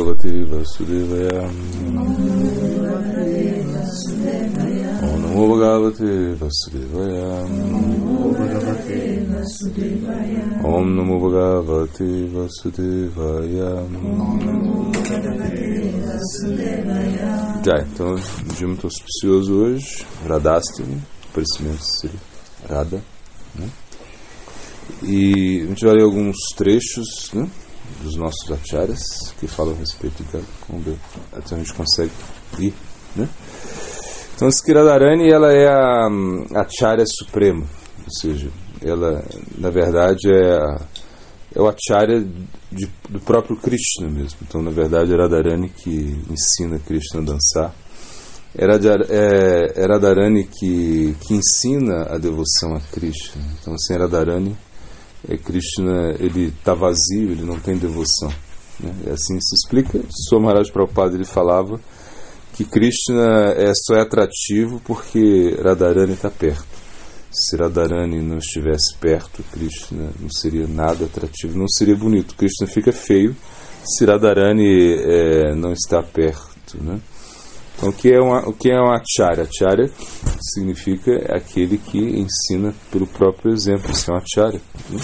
Bhagavate Vasudevaya Om Namo Bhagavate Vasudevaya Om Namo Bhagavate Vasudevaya Já, então, um dia muito auspicioso hoje, Radhastami, aparecimento Sri Radha. Né? E a gente vai ler alguns trechos né, dos nossos acharyas que falam a respeito dela. Ver até a gente consegue ir. Né? Então, Skiradharani ela é a, acharya suprema, ou seja, ela na verdade é, a, é o acharya de, do próprio Krishna mesmo. Então, na verdade, é Radharani que ensina Krishna a dançar. É, Radharani que, que ensina a devoção a Krishna. Então, assim, Radharani, é Krishna, ele está vazio, ele não tem devoção. Né? E assim se explica. Sua Maharaj Prabhupada ele falava que Krishna é, só é atrativo porque Radharani está perto. Se Radharani não estivesse perto, Krishna não seria nada atrativo, não seria bonito. Krishna fica feio se Radharani é, não está perto. Né? Então, o que é uma, o que é uma acharya? Acharya significa aquele que ensina pelo próprio exemplo, isso é uma acharya. Né?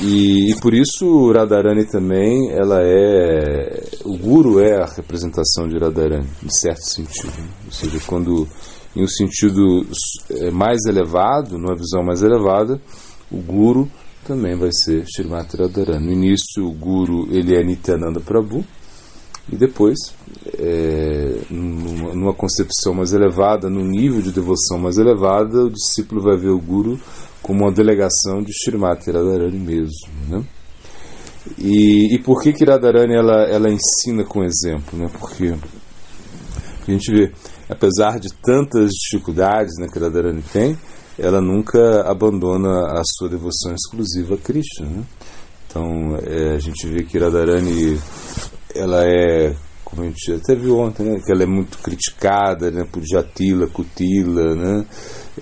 E, e, por isso Radharani também, ela é o guru é a representação de Radharani, em certo sentido. Né? Ou seja, quando em um sentido mais elevado, numa visão mais elevada, o guru também vai ser Srimati Radharani. No início, o guru ele é Nityananda Prabhu, e depois, é, numa, concepção mais elevada, num nível de devoção mais elevada, o discípulo vai ver o Guru como uma delegação de Srimati Radharani mesmo. Né? E, e por que, que Radharani ela, ela ensina com exemplo? Né? Porque a gente vê, apesar de tantas dificuldades né, que Radharani tem, ela nunca abandona a sua devoção exclusiva a Krishna. Né? Então, é, a gente vê que Radharani ela é, como a gente até viu ontem, né, que ela é muito criticada né, por Jatila, Kutila, né,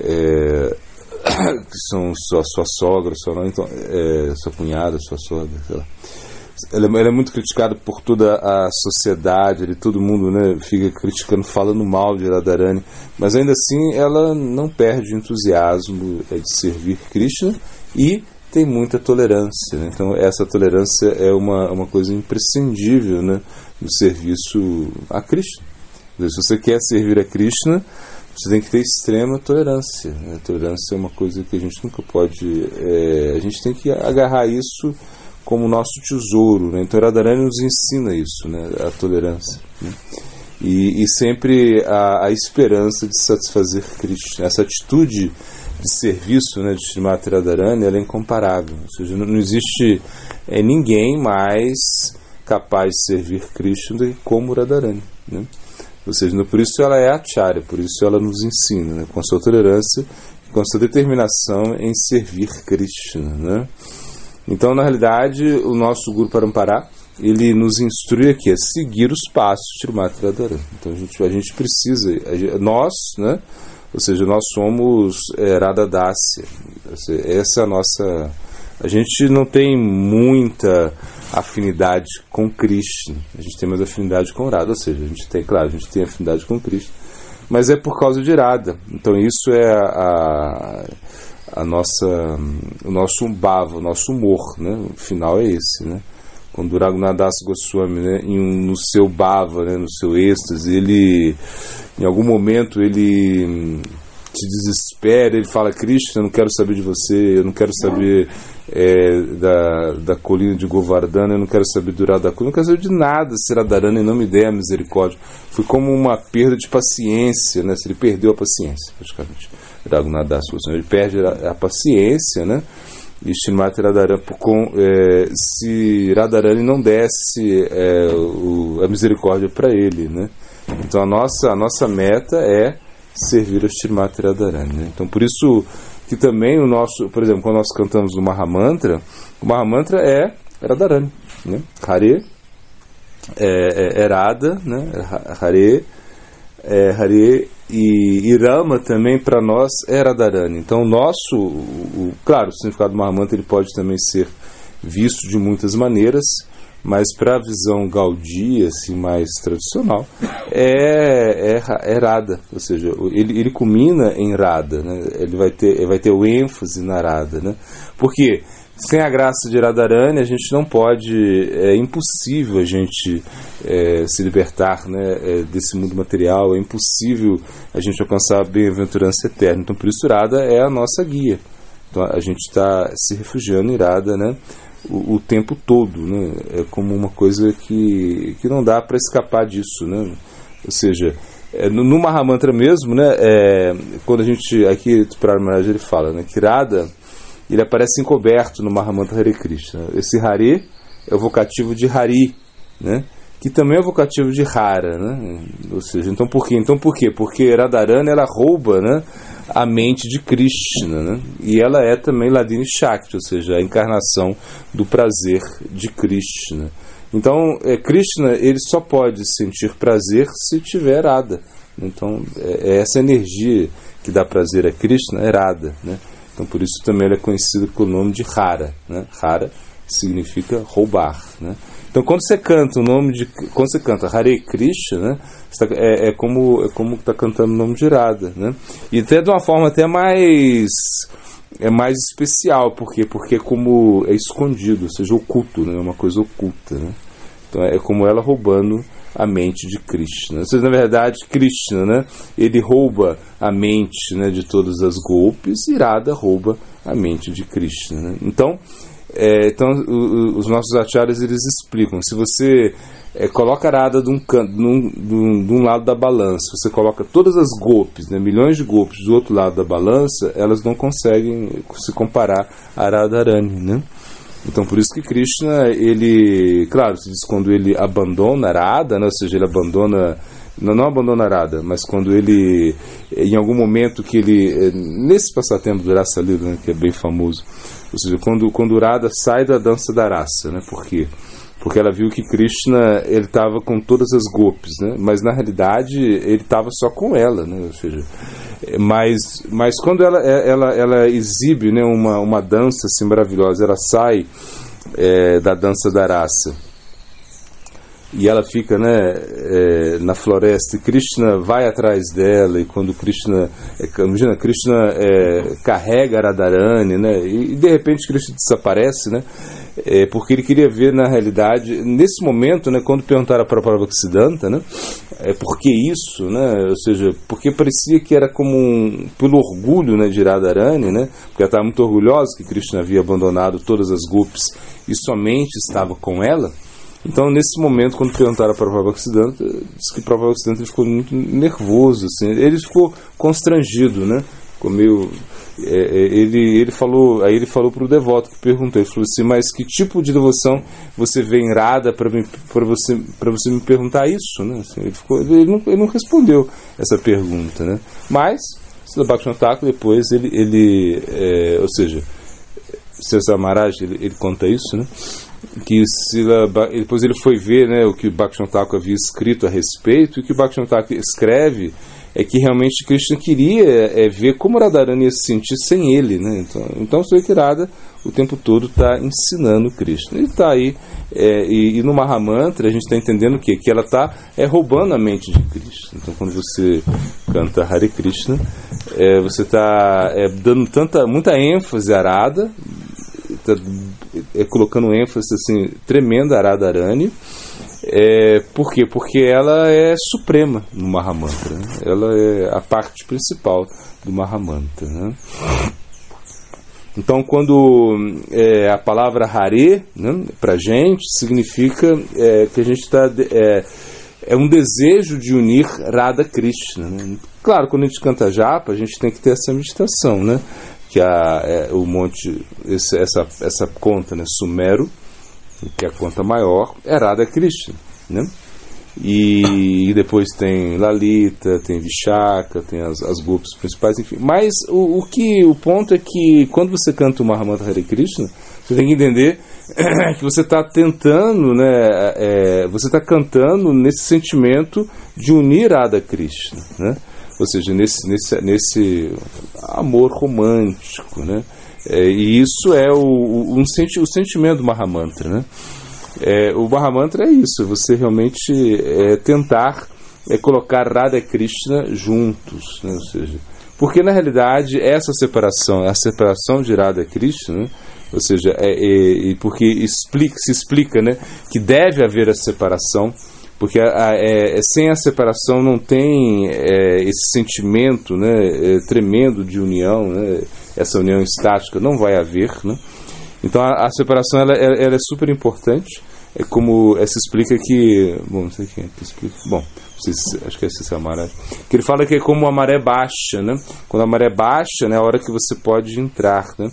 é, que são sua, sua sogra, sua, então, é, sua cunhada, sua sogra, sei lá. Ela, ela, é muito criticada por toda a sociedade, ele, todo mundo né, fica criticando, falando mal de Radharani, mas ainda assim ela não perde o entusiasmo é, de servir Krishna e tem muita tolerância. Né? Então, essa tolerância é uma, uma coisa imprescindível né, no serviço a Krishna. Se você quer servir a Krishna, você tem que ter extrema tolerância. Né? Tolerância é uma coisa que a gente nunca pode. É, a gente tem que agarrar isso como nosso tesouro. Né? Então, Radharani nos ensina isso, né? a tolerância. Né? E, e, sempre a, a esperança de satisfazer Krishna. Essa atitude de serviço né, de Srimati Radharani ela é incomparável. Ou seja, não, existe é, ninguém mais capaz de servir Krishna do que como Radharani. Né? Ou seja, por isso ela é acharya, por isso ela nos ensina, né, com sua tolerância com a sua determinação em servir Krishna. Né? Então, na realidade, o nosso Guru Parampara ele nos instrui aqui a seguir os passos de Srimati Radharani. Então, a gente, a gente precisa, a, nós, né, ou seja, nós somos é, Radhadácia. Essa é a nossa. A gente não tem muita afinidade com Krishna. A gente tem mais afinidade com Radha. Ou seja, a gente tem, claro, a gente tem afinidade com Krishna. Mas é por causa de Radha. Então isso é a, a nossa, o nosso bhava, o nosso humor. Né? O final é esse. Né? Quando Raghunadas Goswami, né, no seu bhava, né, no seu êxtase, ele, em algum momento, ele hum, se desespera, ele fala, Krishna, eu não quero saber de você, eu não quero saber é, da, da colina de Govardhana, eu não quero saber do Radha eu não quero saber de nada, se Radharana não me der a misericórdia. Foi como uma perda de paciência, né, ele perdeu a paciência, praticamente. Raghunadas Goswami, ele perde a, a paciência, né, e Srimati Radharani, com, é, se Radharani não desse é, o, a misericórdia para ele. Né? Então a nossa, a nossa meta é servir a Srimati Radharani. Né? Então por isso que também o nosso, por exemplo, quando nós cantamos o Mahamantra, o Mahamantra é Radharani. Né? Hare é, é, é né? Hare, é, Hare e, e Rama também para nós é Radharani. Então, nosso, o, claro, o significado do Mahamantra ele pode também ser visto de muitas maneiras, Mas para a visão gaudia, assim, mais tradicional, é, é, é Rada, ou seja, ele, ele culmina em Rada, né? ele vai ter, vai ter o ênfase na Rada. Né? Por quê? Sem a graça de Radharani, a gente não pode, é impossível a gente é, se libertar né, é, desse mundo material, é impossível a gente alcançar a bem-aventurança eterna. Então, por isso, Radha é a nossa guia. Então, a gente está se refugiando em Radha né, o, o, tempo todo. Né, é como uma coisa que, que não dá para escapar disso. Né? Ou seja, é, no, no Mahamantra mesmo, né, é, quando a gente, aqui, para ele fala né, que Radha ele aparece encoberto no Mahamantra Hare Krishna. Esse Hare é o vocativo de Hari, né? que também é o vocativo de Hara, né? Ou seja, então por quê? Então por quê? Porque Radharani ela rouba, né, a mente de Krishna, né? E ela é também Ladini Shakti, ou seja, a encarnação do prazer de Krishna. Então, é, Krishna ele só pode sentir prazer se tiver Radha. Então, é, é essa energia que dá prazer a Krishna é Radha, né? Então por isso também ele é conhecido com o nome de Hara. Né? Hara significa roubar. Né? Então quando você canta o nome de. Quando você canta Hare Krishna, né? Tá, é, é, como é como está cantando o nome de Radha. Né? E até de uma forma até mais é mais especial, por quê? Porque é como é escondido, ou seja, oculto, né? é uma coisa oculta. Né? Então é como ela roubando a mente de Krishna. Seja, na verdade, Krishna, né, ele rouba a mente né, de todas as golpes e rouba a mente de Krishna. Né? Então, é, então o, os nossos acharyas eles explicam, se você é, coloca a Radha de um, de, um, de um lado da balança, você coloca todas as golpes, né, milhões de golpes do outro lado da balança, elas não conseguem se comparar a Radharani, né? Então por isso que Krishna, ele, claro, se diz quando ele abandona Arada, né, ou seja, ele abandona, não, não abandona Arada, mas quando ele, em algum momento que ele, eh, nesse passatempo do Rasa Lila, né, que é bem famoso, ou seja, quando, quando Arada sai da dança da raça, né, por quê? Porque ela viu que Krishna ele estava com todas as golpes, né? mas na realidade ele estava só com ela, né? ou seja, mas, mas quando ela, é, ela, ela exibe né, uma, uma dança assim, maravilhosa, ela sai é, da dança da raça e ela fica né, é, na floresta e Krishna vai atrás dela e quando Krishna é, imagina Krishna é, carrega Radharani né, e, de repente Krishna desaparece né, é, porque ele queria ver na realidade nesse momento né, quando perguntaram para Prabhaksidanta né, é por que isso né, ou seja porque parecia que era como um, pelo orgulho né, de Radharani né, porque ela estava muito orgulhosa que Krishna havia abandonado todas as golpes e somente estava com ela então, nesse momento, quando perguntaram para Prabhupada Ocidente, disse que Prabhupada Ocidente ficou muito nervoso, assim, ele ficou constrangido, né? Ficou meio, é, ele, ele falou, aí ele falou para o devoto que perguntou, ele falou assim, mas que tipo de devoção você vê em Radha para você, você me perguntar isso, né? Assim, ele, ficou, ele, não, ele não respondeu essa pergunta, né? Mas, Sila Bhaktivinoda depois ele, ele é, ou seja, César Maharaj, ele, ele conta isso, né? Que Sila, depois ele foi ver né, o que o Thakur havia escrito a respeito, e o que o Thakur escreve é que realmente Krishna queria é, ver como Radharani ia se sentir sem ele. Né? Então, então que Radha o tempo todo está ensinando Krishna. Ele está aí, é, e, e, no Mahamantra a gente está entendendo o quê? Que ela está é, roubando a mente de Krishna. Então quando você canta Hare Krishna, é, você está é, dando tanta, muita ênfase a Radha, está é, colocando ênfase assim, tremenda a Radharani. É, por quê? Porque ela é suprema no Mahamantra. Né? Ela é a parte principal do Mahamantra. Né? Então, quando é, a palavra Hare, né, para gente, significa é, que a gente está. É, é um desejo de unir Radha Krishna. Né? Claro, quando a gente canta japa, a gente tem que ter essa meditação, né? Que a, é, o monte, esse, essa, essa conta, né, Sumero, que é a conta maior, é Radha Krishna, né? E, e, depois tem Lalita, tem Vishaka, tem as, as grupos principais, enfim. Mas o, o, que o ponto é que quando você canta o Mahamantra Hare Krishna, você tem que entender que você está tentando, né, é, você está cantando nesse sentimento de unir Radha Krishna, né? Ou seja, nesse, nesse, nesse amor romântico, né? É, e isso é o, um senti o sentimento do Mahamantra, né? É, o Mahamantra é isso, você realmente é, tentar é, colocar Radha e Krishna juntos, né? ou seja, porque na realidade essa separação, a separação de Radha e Krishna, né? ou seja, é, é, porque explica, se explica né, que deve haver a separação, porque a, a, é, sem a separação não tem é, esse sentimento né, é, tremendo de união, né, essa união estática não vai haver. Né? Então a, a separação ela, ela, é super importante, é como é, se explica que. Bom, não sei quem é que explica. Bom, acho que é esse Maré. Que ele fala que é como a maré baixa, né? Quando a maré baixa, né, é a hora que você pode entrar, né?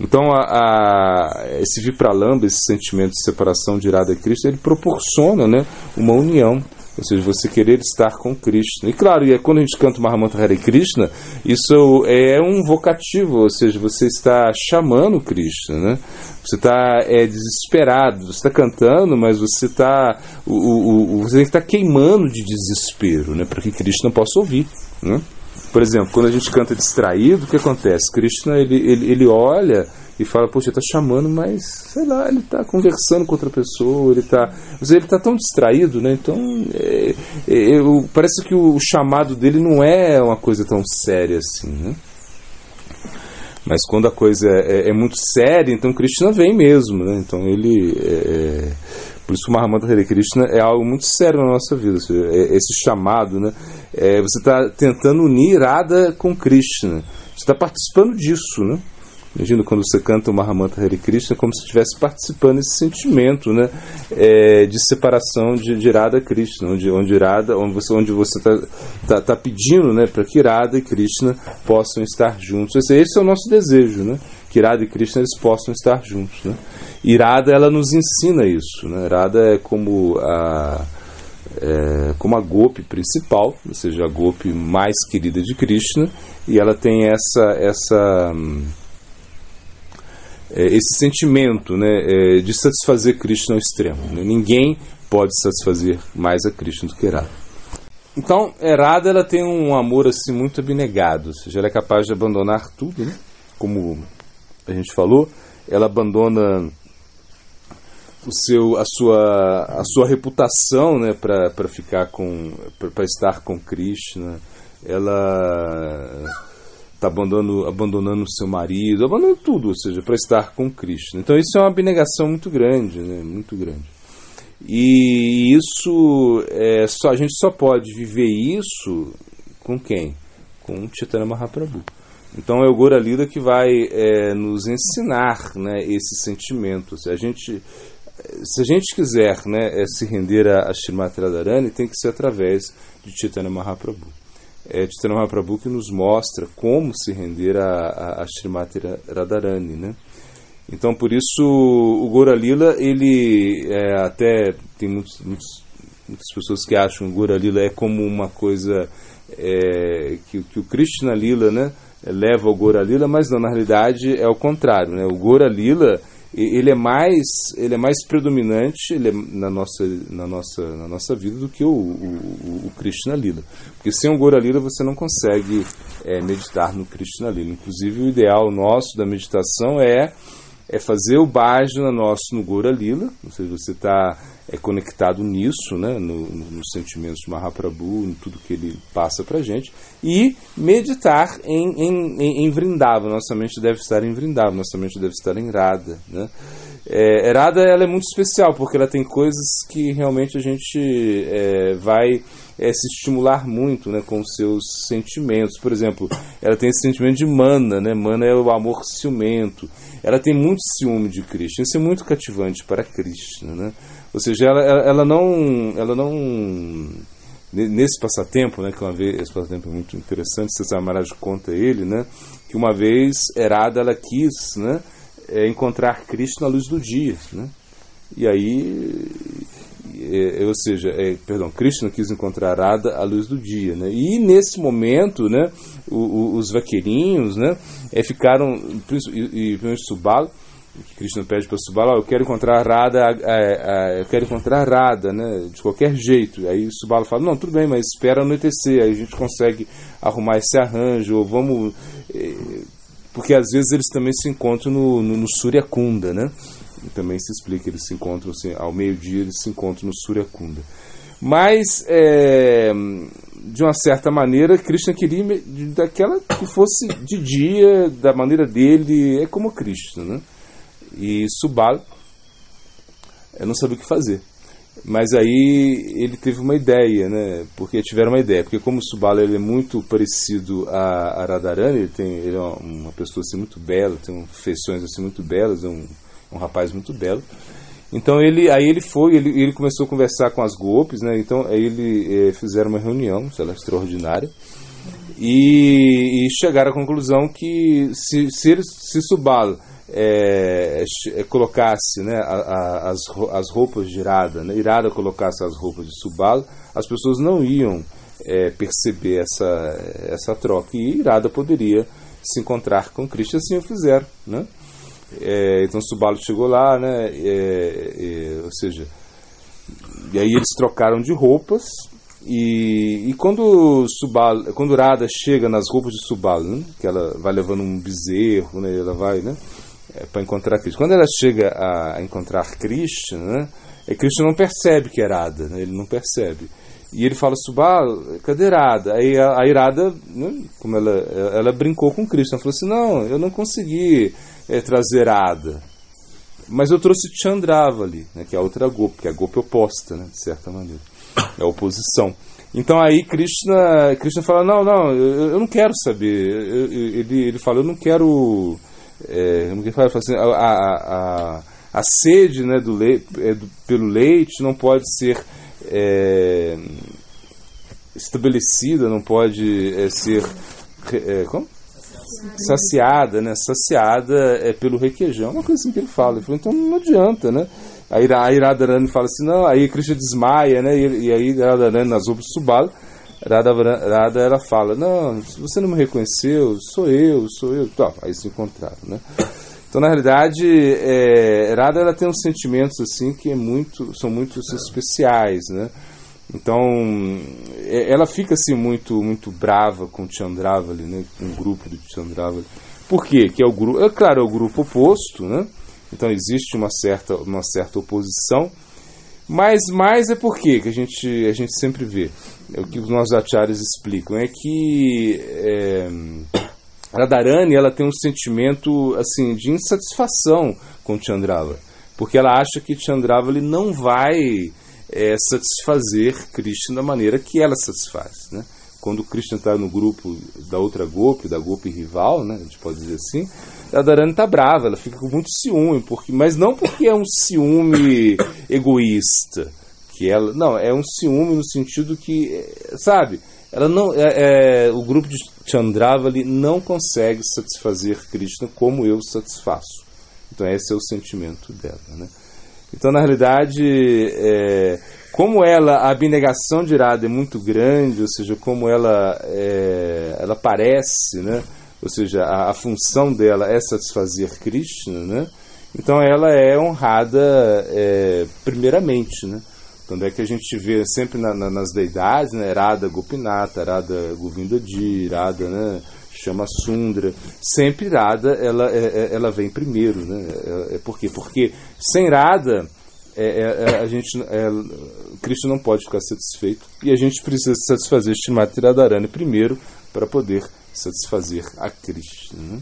Então, a, a, esse Vipralamba, esse sentimento de separação de irada a Cristo, ele proporciona né, uma união. Ou seja, você querer estar com Cristo. E claro, e é quando a gente canta Mahamantra Hare Krishna, isso é um vocativo, ou seja, você está chamando Cristo, né? Você está é, desesperado, você está cantando, mas você está o, o, o, você está queimando de desespero, né? Para que Cristo não possa ouvir, né? Por exemplo, quando a gente canta distraído, o que acontece? Krishna ele, ele, ele olha e fala, poxa, está chamando, mas sei lá, ele está conversando com outra pessoa, ele está. Ele está tão distraído, né? Então é, é, parece que o chamado dele não é uma coisa tão séria assim, né? Mas quando a coisa é, é, é muito séria, então Krishna vem mesmo, né? Então ele. Por isso o Mahamanta Hare Krishna é algo muito sério na nossa vida. É, esse chamado, né? É, você está tentando unir Radha com Krishna. Você está participando disso, né? Imagina quando você canta o Mahamanta Hare Krishna como se estivesse participando desse sentimento né, é, de separação de, de Radha Krishna, onde, onde, Radha, onde você onde você está tá, tá pedindo né, para que Radha e Krishna possam estar juntos. Esse, esse é o nosso desejo, né, que Radha e Krishna eles possam estar juntos. Né. Irada ela nos ensina isso. Né? Irada é como a, é, como a golpe principal, ou seja, a golpe mais querida de Krishna, e ela tem essa essa é, esse sentimento né, é, de satisfazer Krishna ao extremo. Né? Ninguém pode satisfazer mais a Krishna do que Irada. Então, Erada ela tem um amor assim muito abnegado, ou seja, ela é capaz de abandonar tudo, né? como a gente falou, ela abandona o seu, a, sua, a sua reputação né, para ficar com para estar com Krishna. Ela está abandonando, abandonando o seu marido, abandonando tudo, ou seja, para estar com Krishna. Então isso é uma abnegação muito grande, né, muito grande. E isso é só a gente só pode viver isso com quem? Com Chaitanya Mahaprabhu. Então é o Gora Lida que vai é, nos ensinar né, esse sentimento. Se a gente se a gente quiser né, é, se render a, a Srimati Radharani, tem que ser através de Chaitanya Mahaprabhu. É Chaitanya Mahaprabhu que nos mostra como se render a, a, a Srimati Radharani. Né? Então, por isso, o Gora Lila, ele é, até tem muitos, muitos, muitas pessoas que acham que o Gora Lila é como uma coisa é, que, que o Krishna Lila né, leva ao Gora Lila, mas não, na realidade é o contrário. Né? O Gora Lila ele é mais ele é mais predominante é, na nossa na nossa na nossa vida do que o, o, o Krishna Lila porque sem o Gora Lila você não consegue é, meditar no Krishna Lila inclusive o ideal nosso da meditação é é fazer o bhajana nosso no Gora Lila ou seja você está é conectado nisso, né, no, no, nos sentimentos de Mahaprabhu, em tudo que ele passa para gente, e meditar em, em, em, em. Nossa mente deve estar em Vrindavan, nossa mente deve estar em Radha. Né? É, Radha ela é muito especial, porque ela tem coisas que realmente a gente é, vai é, se estimular muito né, com seus sentimentos. Por exemplo, ela tem esse sentimento de mana, né? mana é o amor ciumento. Ela tem muito ciúme de Krishna, isso é muito cativante para Krishna. Né? Ou seja, ela, ela, não, ela não nesse passatempo, né, que uma vez esse passatempo é muito interessante, César Maharaj conta ele, né, que uma vez Herada ela quis, né, é, encontrar Cristo na luz do dia, né, e aí, é, ou seja, é, perdão, Krishna quis encontrar Radha à luz do dia, né, e nesse momento, né, o, o, os vaqueirinhos, né, é, ficaram, e, e principalmente Subalo, Krishna pede para Subala, oh, eu quero encontrar Radha, eu quero encontrar Radha, né, de qualquer jeito. Aí Subala fala, não, tudo bem, mas espera anoitecer, aí a gente consegue arrumar esse arranjo, ou vamos... Eh, porque às vezes eles também se encontram no, no, no né? Também se explica, eles se encontram assim, ao meio-dia, eles se encontram no Suryakunda. Mas, é, de uma certa maneira, Krishna queria daquela que fosse de dia, da maneira dele, é como Krishna, né? E Subal eu não sabia o que fazer. Mas aí ele teve uma ideia, né? Porque tiveram uma ideia, porque como Subala ele é muito parecido a, a Radharani, ele tem ele é uma pessoa assim muito bela, tem feições assim muito belas, é um, um rapaz muito belo. Então ele, aí ele foi, ele, ele começou a conversar com as golpes, né? Então aí ele eh, fizeram uma reunião, sei lá, extraordinária, e, e chegaram à conclusão que se se, se Subala é, é, colocasse né, a, a, as, as roupas de Irada, né, Irada colocasse as roupas de Subala, as pessoas não iam é, perceber essa, essa troca e Irada poderia se encontrar com Cristo, assim o fizeram. Né? É, então Subalo chegou lá, né, é, é, ou seja, e aí eles trocaram de roupas e, e quando Subal, quando Irada chega nas roupas de Subalo, né, que ela vai levando um bezerro, né, ela vai, né, é, para encontrar Cristo. Quando ela chega a, encontrar Krishna, né, é Krishna não percebe que é Radha, né, ele não percebe. E ele fala, Subal, cadê Irada? Aí a, a Irada, né, como ela, ela brincou com Krishna, falou assim, não, eu não consegui é, trazer Radha, mas eu trouxe Chandravali, né, que é a outra Gopi, que é a Gopi oposta, né, de certa maneira, é a oposição. Então aí Krishna, Krishna fala, não, não, eu, eu não quero saber, eu, eu, ele, ele fala, eu não quero é, como que fala, assim, a, a, a, a, sede né, do leite, é, do, pelo leite não pode ser é, estabelecida, não pode é, ser é, como? Saciada, né? Saciada é pelo requeijão, uma coisa assim que ele fala. Ele falou, então não adianta, né? Aí a Radharani fala assim, não, aí Krishna desmaia, né? E, e aí Radharani nas roupas subala Radha, Radha ela fala, não, você não me reconheceu, sou eu, sou eu. Tá, aí se encontraram, né? Então, na realidade, é, Radha ela tem uns sentimentos assim que é muito, são muito especiais, né? Então, é, ela fica assim muito muito brava com Chandravali, né? Com o grupo de Chandravali. Por quê? Que é o grupo, é claro, é o grupo oposto, né? Então existe uma certa uma certa oposição, mas mais é por quê que a gente a gente sempre vê é o que os nossos acharyas explicam, é que é, Radharani ela tem um sentimento assim de insatisfação com Chandrava, porque ela acha que Chandrava ele não vai é, satisfazer Krishna da maneira que ela satisfaz, né? Quando Krishna está no grupo da outra Gopi, da Gopi rival, né, a gente pode dizer assim, Radharani está brava, ela fica com muito ciúme, porque, mas não porque é um ciúme egoísta, que ela não é um ciúme no sentido que sabe ela não é, é, o grupo de Chandravali não consegue satisfazer Krishna como eu satisfaço então esse é o sentimento dela né? Então na realidade é, como ela a abnegação de Radha é muito grande ou seja como ela é, ela parece né ou seja a, a função dela é satisfazer Krishna né então ela é honrada é, primeiramente né tanto é que a gente vê sempre na, na, nas deidades, né? Arada Gopinata, Arada Govindadi, Irada, né? Chama Sundra. Sempre Irada, ela, é, é, ela vem primeiro, né? É, é por quê? Porque sem Irada, é, é, é, a gente, é, Cristo não pode ficar satisfeito e a gente precisa satisfazer Shrimati Radharani primeiro para poder satisfazer a Cristo. Né?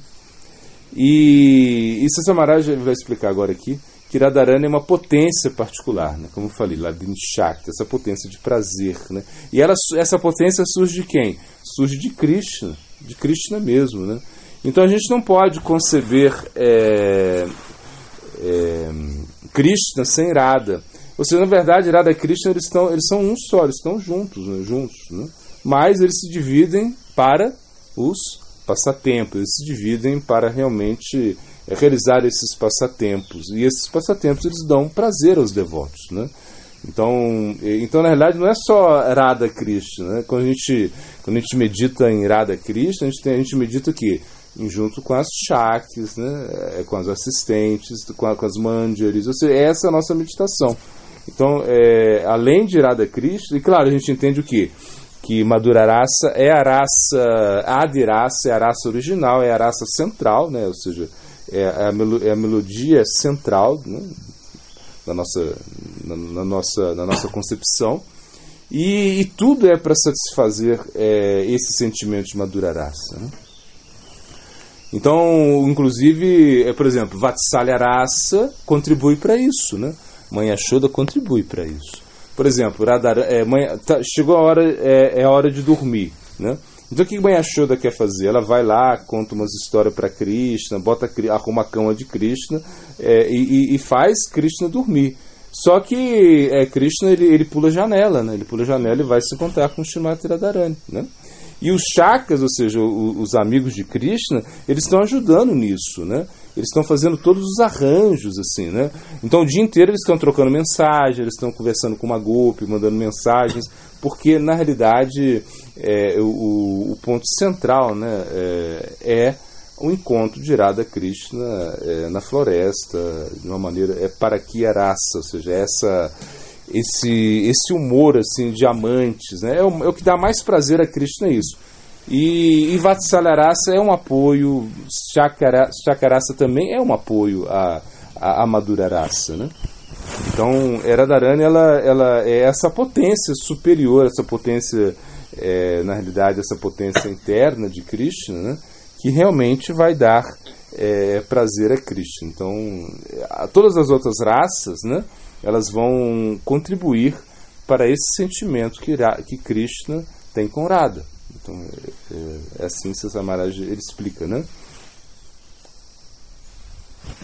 E isso Samaraj vai explicar agora aqui que Radharani é uma potência particular, né? como eu falei, Ladin Shakti, essa potência de prazer. Né? E ela, essa potência surge de quem? Surge de Krishna, de Krishna mesmo. Né? Então a gente não pode conceber é, é, Krishna sem Radha. Ou seja, na verdade, Radha e Krishna eles, estão, eles são um só, eles estão juntos, né? juntos. Né? Mas eles se dividem para os passatempos, eles se dividem para realmente é realizar esses passatempos. E esses passatempos eles dão prazer aos devotos. Né? Então, então, na realidade, não é só Radha Krishna. Né? Quando, a gente, quando a gente medita em Radha Krishna, a gente, tem, a gente medita o quê? Junto com as chakras, né? É, com as assistentes, com, a, com as manjaris. Ou seja, essa é a nossa meditação. Então, é, além de Radha Krishna, e claro, a gente entende o quê? Que Madhura Rasa é a raça, Adi Rasa é a raça original, é a raça central, né? ou seja, é, a, é a melodia central né, na, nossa, na, na, nossa, na nossa concepção. E, e tudo é para satisfazer é, esse sentimento de madura raça. Né? Então, inclusive, é, por exemplo, Vatsalya raça contribui para isso, né? Mãe Ashoda contribui para isso. Por exemplo, Radhara, é, mãe, tá, chegou a hora, é, é, a hora de dormir, né? Então o que Mãe Ashoda quer fazer? Ela vai lá, conta umas histórias para Krishna, bota, arruma a cama de Krishna é, e, e, faz Krishna dormir. Só que é, Krishna ele, ele pula a janela, né? Ele pula a janela e vai se encontrar com Shrimati Radharani, né? E os chakas, ou seja, os amigos de Krishna, eles estão ajudando nisso, né? Eles estão fazendo todos os arranjos, assim, né? Então o dia inteiro eles estão trocando mensagens, eles estão conversando com uma golpe, mandando mensagens, porque na realidade é, o, o, ponto central, né, é, é o encontro de Radha Krishna é, na floresta, de uma maneira é para que raça, ou seja, essa esse esse humor assim de amantes, né? É o, é o que dá mais prazer a Krishna é isso. E, e Vatsalarasa é um apoio, Chakarasa também é um apoio à, à, à Madura Rasa, né? Então, Radharani ela, ela é essa potência superior, essa potência, é, na realidade, essa potência interna de Krishna, né? que realmente vai dar é, prazer a Krishna. Então, a, todas as outras raças, né? elas vão contribuir para esse sentimento que, que Krishna tem com Radha. Então, é, é assim que Samaraj ele explica, né?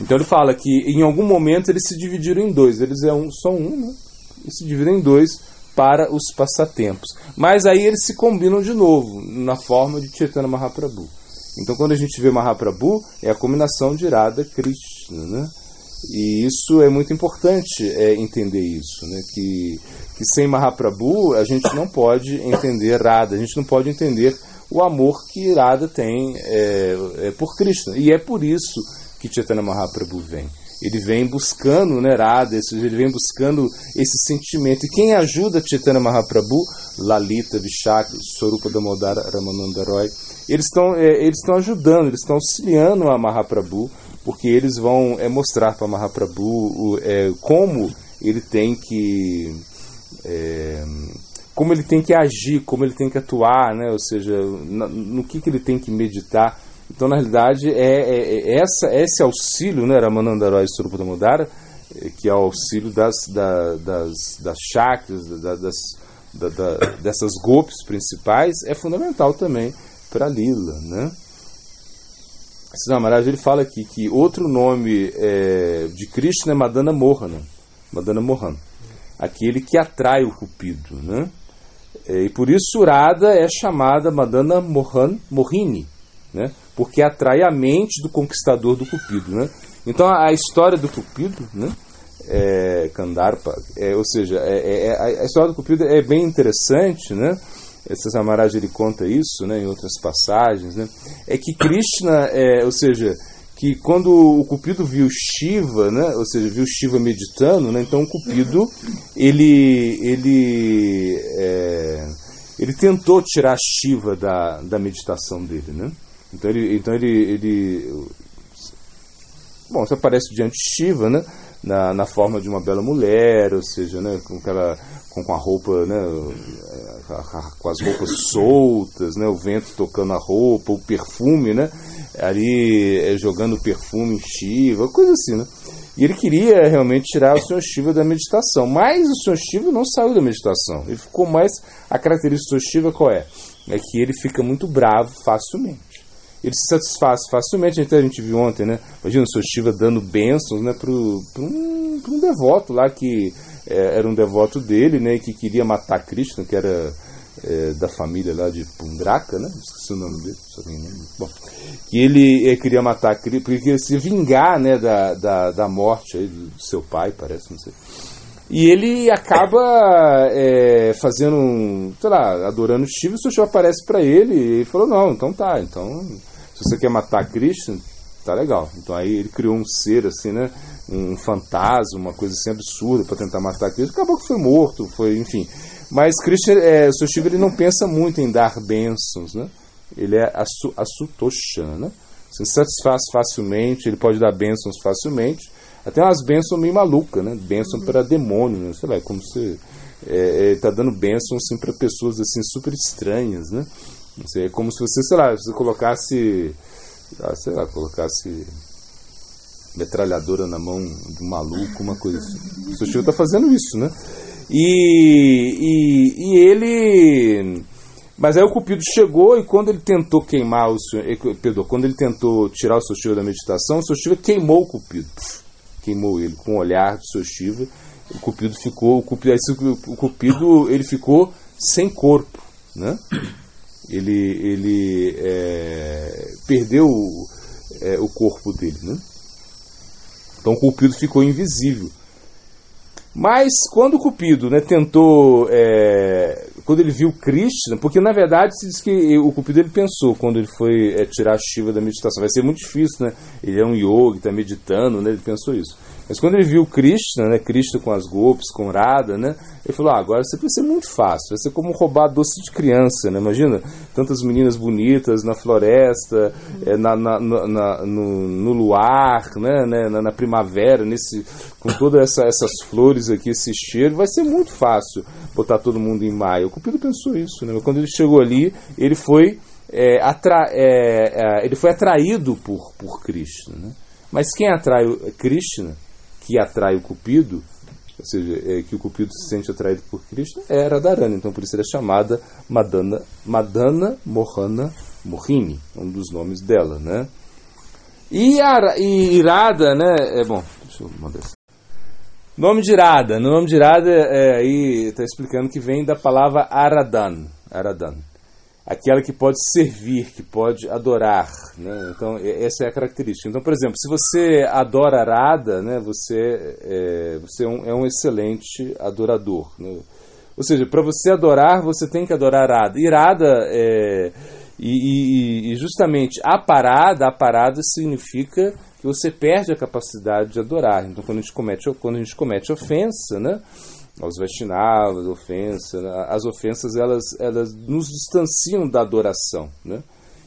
Então ele fala que em algum momento eles se dividiram em dois, eles é um, são um, né? E se dividem em dois para os passatempos. Mas aí eles se combinam de novo, na forma de Chaitanya Mahaprabhu. Então quando a gente vê Mahaprabhu, é a combinação de Radha Krishna, né? E isso é muito importante é, entender isso, né? que, que sem Mahaprabhu a gente não pode entender Radha, a gente não pode entender o amor que Radha tem é, é por Krishna. E é por isso que Chaitanya Mahaprabhu vem. Ele vem buscando né, Radha, ele vem buscando esse sentimento. E quem ajuda Chaitanya Mahaprabhu? Lalita, Vishaka, Sorupa Damodara, Ramananda Roy. Eles estão é, eles ajudando, eles estão auxiliando a Mahaprabhu porque eles vão é, mostrar para Mahaprabhu o, é, como ele tem que é, como ele tem que agir, como ele tem que atuar, né? ou seja, no que, que ele tem que meditar. Então, na realidade, é, é, é essa, esse auxílio, né, Ramanandaroy Surupamudara, é, que é o auxílio das, da, das, das chakras, da, das, da, da, dessas golpes principais, é fundamental também para Lila, né? Siddhartha ele fala aqui que outro nome é, de Krishna é Madana Mohana, Madana Mohan, aquele que atrai o cupido, né? É, e por isso Radha é chamada Madana Mohan Mohini, né? Porque atrai a mente do conquistador do cupido, né? Então a, história do cupido, né? É, Kandarpa, é, ou seja, é, é, é a história do cupido é bem interessante, né? Samaraj ele conta isso né, em outras passagens, né, é que Krishna, é, ou seja, que quando o Cupido viu Shiva, né, ou seja, viu Shiva meditando, né, então o Cupido ele, ele, é, ele tentou tirar Shiva da, da meditação dele. Né? Então ele, então ele, ele bom, você aparece diante de Shiva, né, na, na forma de uma bela mulher, ou seja, né, com aquela com, com a roupa, né, com as roupas soltas, né, o vento tocando a roupa, o perfume, né, ali é, jogando perfume em Shiva, coisa assim, né. E ele queria realmente tirar o Sr. Shiva da meditação, mas o Sr. Shiva não saiu da meditação. Ele ficou mais. A característica do Sr. Shiva qual é? É que ele fica muito bravo facilmente ele se satisfaz facilmente. Então a gente viu ontem, né? Imagina o Sr. Shiva dando bênçãos né, para um, um devoto lá que é, era um devoto dele, né, que queria matar Krishna, que era é, da família lá de Pundraka, né, esqueci o nome dele, só nem lembro. Bom, que ele queria matar Krishna, porque queria se vingar, né, da, da, da morte aí do seu pai, parece, não sei. E ele acaba é, fazendo um, sei lá, adorando Shiva, e o Shiva aparece para ele e ele falou, não, então tá, então se você quer matar Krishna, tá legal. Então aí ele criou um ser assim, né? Um fantasma, uma coisa assim absurda para tentar matar Krishna. Acabou que foi morto, foi, enfim. Mas Krishna, é, o seu Shiva, ele não pensa muito em dar bênçãos, né? Ele é a, su, a Sutosha, né? se satisfaz facilmente, ele pode dar bênçãos facilmente, até umas bênçãos meio malucas, né? Bênção uhum. para demônio, né? sei lá, é como se é, é, tá dando bênçãos assim, para pessoas assim super estranhas, né? É como se você, sei lá, você colocasse, ah, sei lá, colocasse metralhadora na mão um maluco, uma coisa assim. O seu está fazendo isso, né? E, e, e, ele. Mas aí o Cupido chegou e quando ele tentou queimar o. Eh, Perdão, quando ele tentou tirar o seu Shiva da meditação, o seu Shiva queimou o Cupido. Queimou ele com o olhar do seu Shiva. O Cupido ficou. O Cupido, o Cupido ele ficou sem corpo. Né? Ele, ele é, perdeu é, o corpo dele. Né? Então o Cupido ficou invisível. Mas quando o Cupido né, tentou, é, quando ele viu Krishna, porque na verdade se diz que o Cupido ele pensou quando ele foi é, tirar a Shiva da meditação, vai ser muito difícil, né? Ele é um yogi, está meditando, né? Ele pensou isso. Mas quando ele viu Krishna, né, Cristo com as golpes, com Radha, né, ele falou: ah, agora isso vai ser muito fácil, vai ser como roubar doce de criança, né? Imagina tantas meninas bonitas na floresta, é, na, na, na no, no, luar, né, né na, na, primavera, nesse, com todas essa, essas flores aqui, esse cheiro, vai ser muito fácil botar todo mundo em maio. O Cupido pensou isso, né? Quando ele chegou ali, ele foi é, atra, é, é, ele foi atraído por, por Krishna, né? Mas quem atrai Krishna que atrai o Cupido, ou seja, é, que o Cupido se sente atraído por Krishna, é Radharani. Então, por isso ela é chamada Madana, Madana Mohana Mohini, um dos nomes dela, né? E, a, e Irada, né? É bom, deixa eu mandar isso. Nome de Irada. No nome de Irada, é, aí está explicando que vem da palavra Aradan. Aradan aquela que pode servir, que pode adorar. Né? Então, essa é a característica. Então, por exemplo, se você adora Arada, né, você, é, você é, um, é um excelente adorador. Né? Ou seja, para você adorar, você tem que adorar Arada. Irada, é, e, e, e justamente a parada, a parada significa que você perde a capacidade de adorar. Então, quando a gente comete, quando a gente comete ofensa, né? Aos Vaishnavas, ofensas. Né? As ofensas elas, elas nos distanciam da adoração. Né?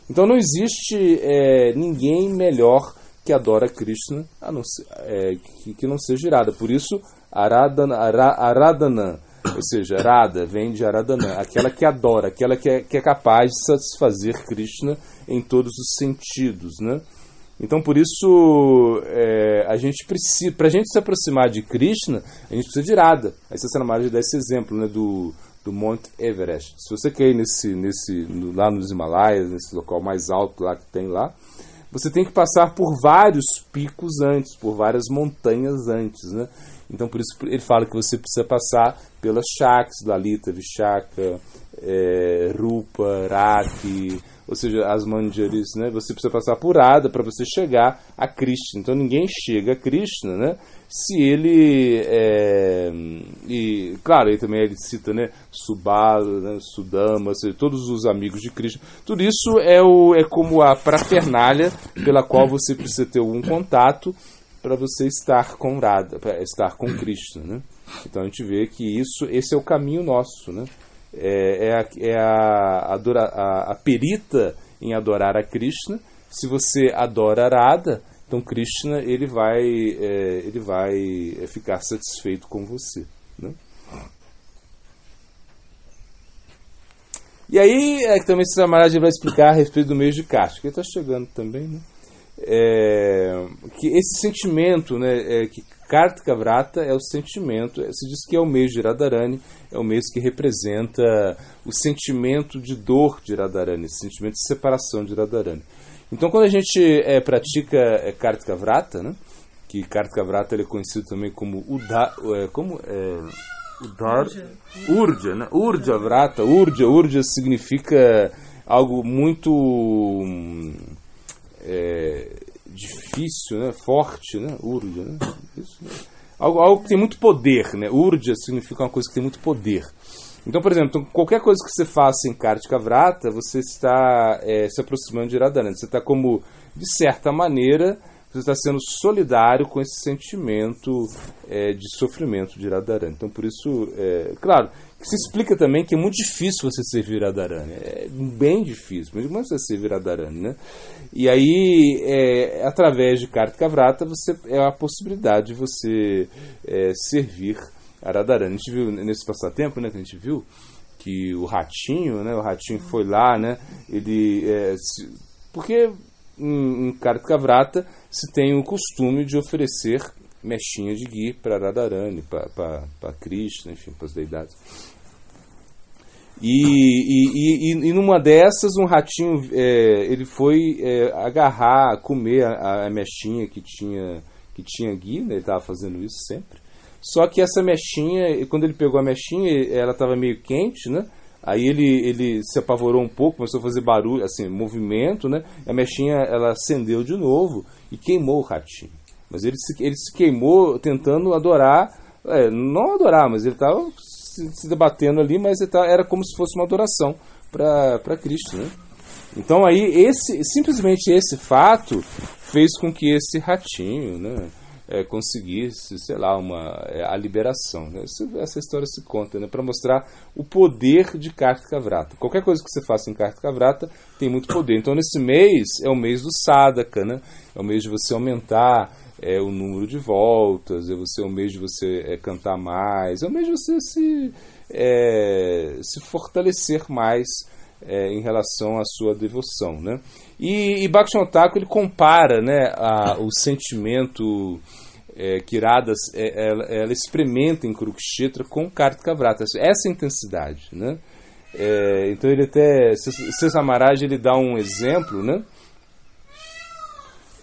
Então não existe é, ninguém melhor que adora Krishna não ser, é, que, que, não seja Irada. Por isso, Aradana, Aradana, ou seja, Arada vem de Aradana, aquela que adora, aquela que é, que é capaz de satisfazer Krishna em todos os sentidos. Né? Então, por isso, é, a gente precisa, para a gente se aproximar de Krishna, a gente precisa de Irada. Aí você Maharaj dá esse exemplo né, do, do Monte Everest. Se você quer ir nesse, nesse, lá nos Himalaias, nesse local mais alto lá que tem lá, você tem que passar por vários picos antes, por várias montanhas antes. Né? Então, por isso ele fala que você precisa passar pelas Shaks, Lalita, Vishaka, é, Rupa, Raki ou seja, as manjaris, né? Você precisa passar por Ada para você chegar a Krishna. Então ninguém chega a Krishna, né? Se ele é, e claro, aí também ele cita, né? Subala, né? Sudama, ou seja, todos os amigos de Krishna. Tudo isso é o é como a parafernália pela qual você precisa ter algum contato para você estar com Radha, estar com Krishna, né? Então a gente vê que isso, esse é o caminho nosso, né? É, é, a, é a, adora, a, a, perita em adorar a Krishna. Se você adora Radha, então Krishna ele vai, é, ele vai ficar satisfeito com você. Né? E aí é, também Sri Maharaj vai explicar a respeito do mês de Kartika, que está chegando também, né? É, que esse sentimento né, é, que Kartika Vrata é o sentimento, se diz que é o mês de Radharani, é o mês que representa o sentimento de dor de Radharani, esse sentimento de separação de Radharani. Então, quando a gente é, pratica é, Kartika Vrata, né, que Kartika Vrata é conhecido também como Uda, é, como é, Udar, Urja, né? Urja Vrata, Urja, Urja significa algo muito é, difícil, né? forte, né? Urja, né? Isso, né? Algo, algo que tem muito poder, né? Urja significa uma coisa que tem muito poder. Então, por exemplo, então, qualquer coisa que você faça em Kartika Vrata, você está é, se aproximando de Radharani. Você está como, de certa maneira, você está sendo solidário com esse sentimento é, de sofrimento de Radharani. Então, por isso, é, claro, Se explica também que é muito difícil você servir Radharani. É bem difícil. Mas como é você servir Radharani, né? E aí, é, através de Kartika Vrata, você, é a possibilidade de você é, servir a Radharani. A gente viu nesse passatempo, né, que a gente viu, que o ratinho, né, o ratinho foi lá, né, ele, é, se, porque em, em Kartika Vrata se tem o costume de oferecer mechinha de gui para Radharani, para Krishna, enfim, para as deidades. E, e, e, e, numa dessas, um ratinho é, ele foi é, agarrar, comer a, a, mechinha que tinha, que tinha gui, né? ele estava fazendo isso sempre. Só que essa mechinha, quando ele pegou a mechinha, ela estava meio quente, né? Aí ele, ele se apavorou um pouco, começou a fazer barulho, assim, movimento, né? A mechinha ela acendeu de novo e queimou o ratinho. Mas ele se, ele se queimou tentando adorar, é, não adorar, mas ele estava se, se debatendo ali, mas tá, era como se fosse uma adoração para Cristo. Né? Então aí esse simplesmente esse fato fez com que esse ratinho né, é, conseguisse, sei lá, uma, é, a liberação. Né? Essa, essa, história se conta né, para mostrar o poder de Kartika Vrata. Qualquer coisa que você faça em Kartika Vrata tem muito poder. Então nesse mês é o mês do Sadaka, né? é o mês de você aumentar é o número de voltas, é você é o mês de você é, cantar mais, é o mês de você se, é, se fortalecer mais é, em relação à sua devoção, né? E, e Bhaktivinoda Thakur, ele compara, né, a, o sentimento é, que Iradas é, ela, ela, experimenta em Kurukshetra com Kartika Vrata, essa intensidade, né? É, então ele até César Maharaj ele dá um exemplo, né?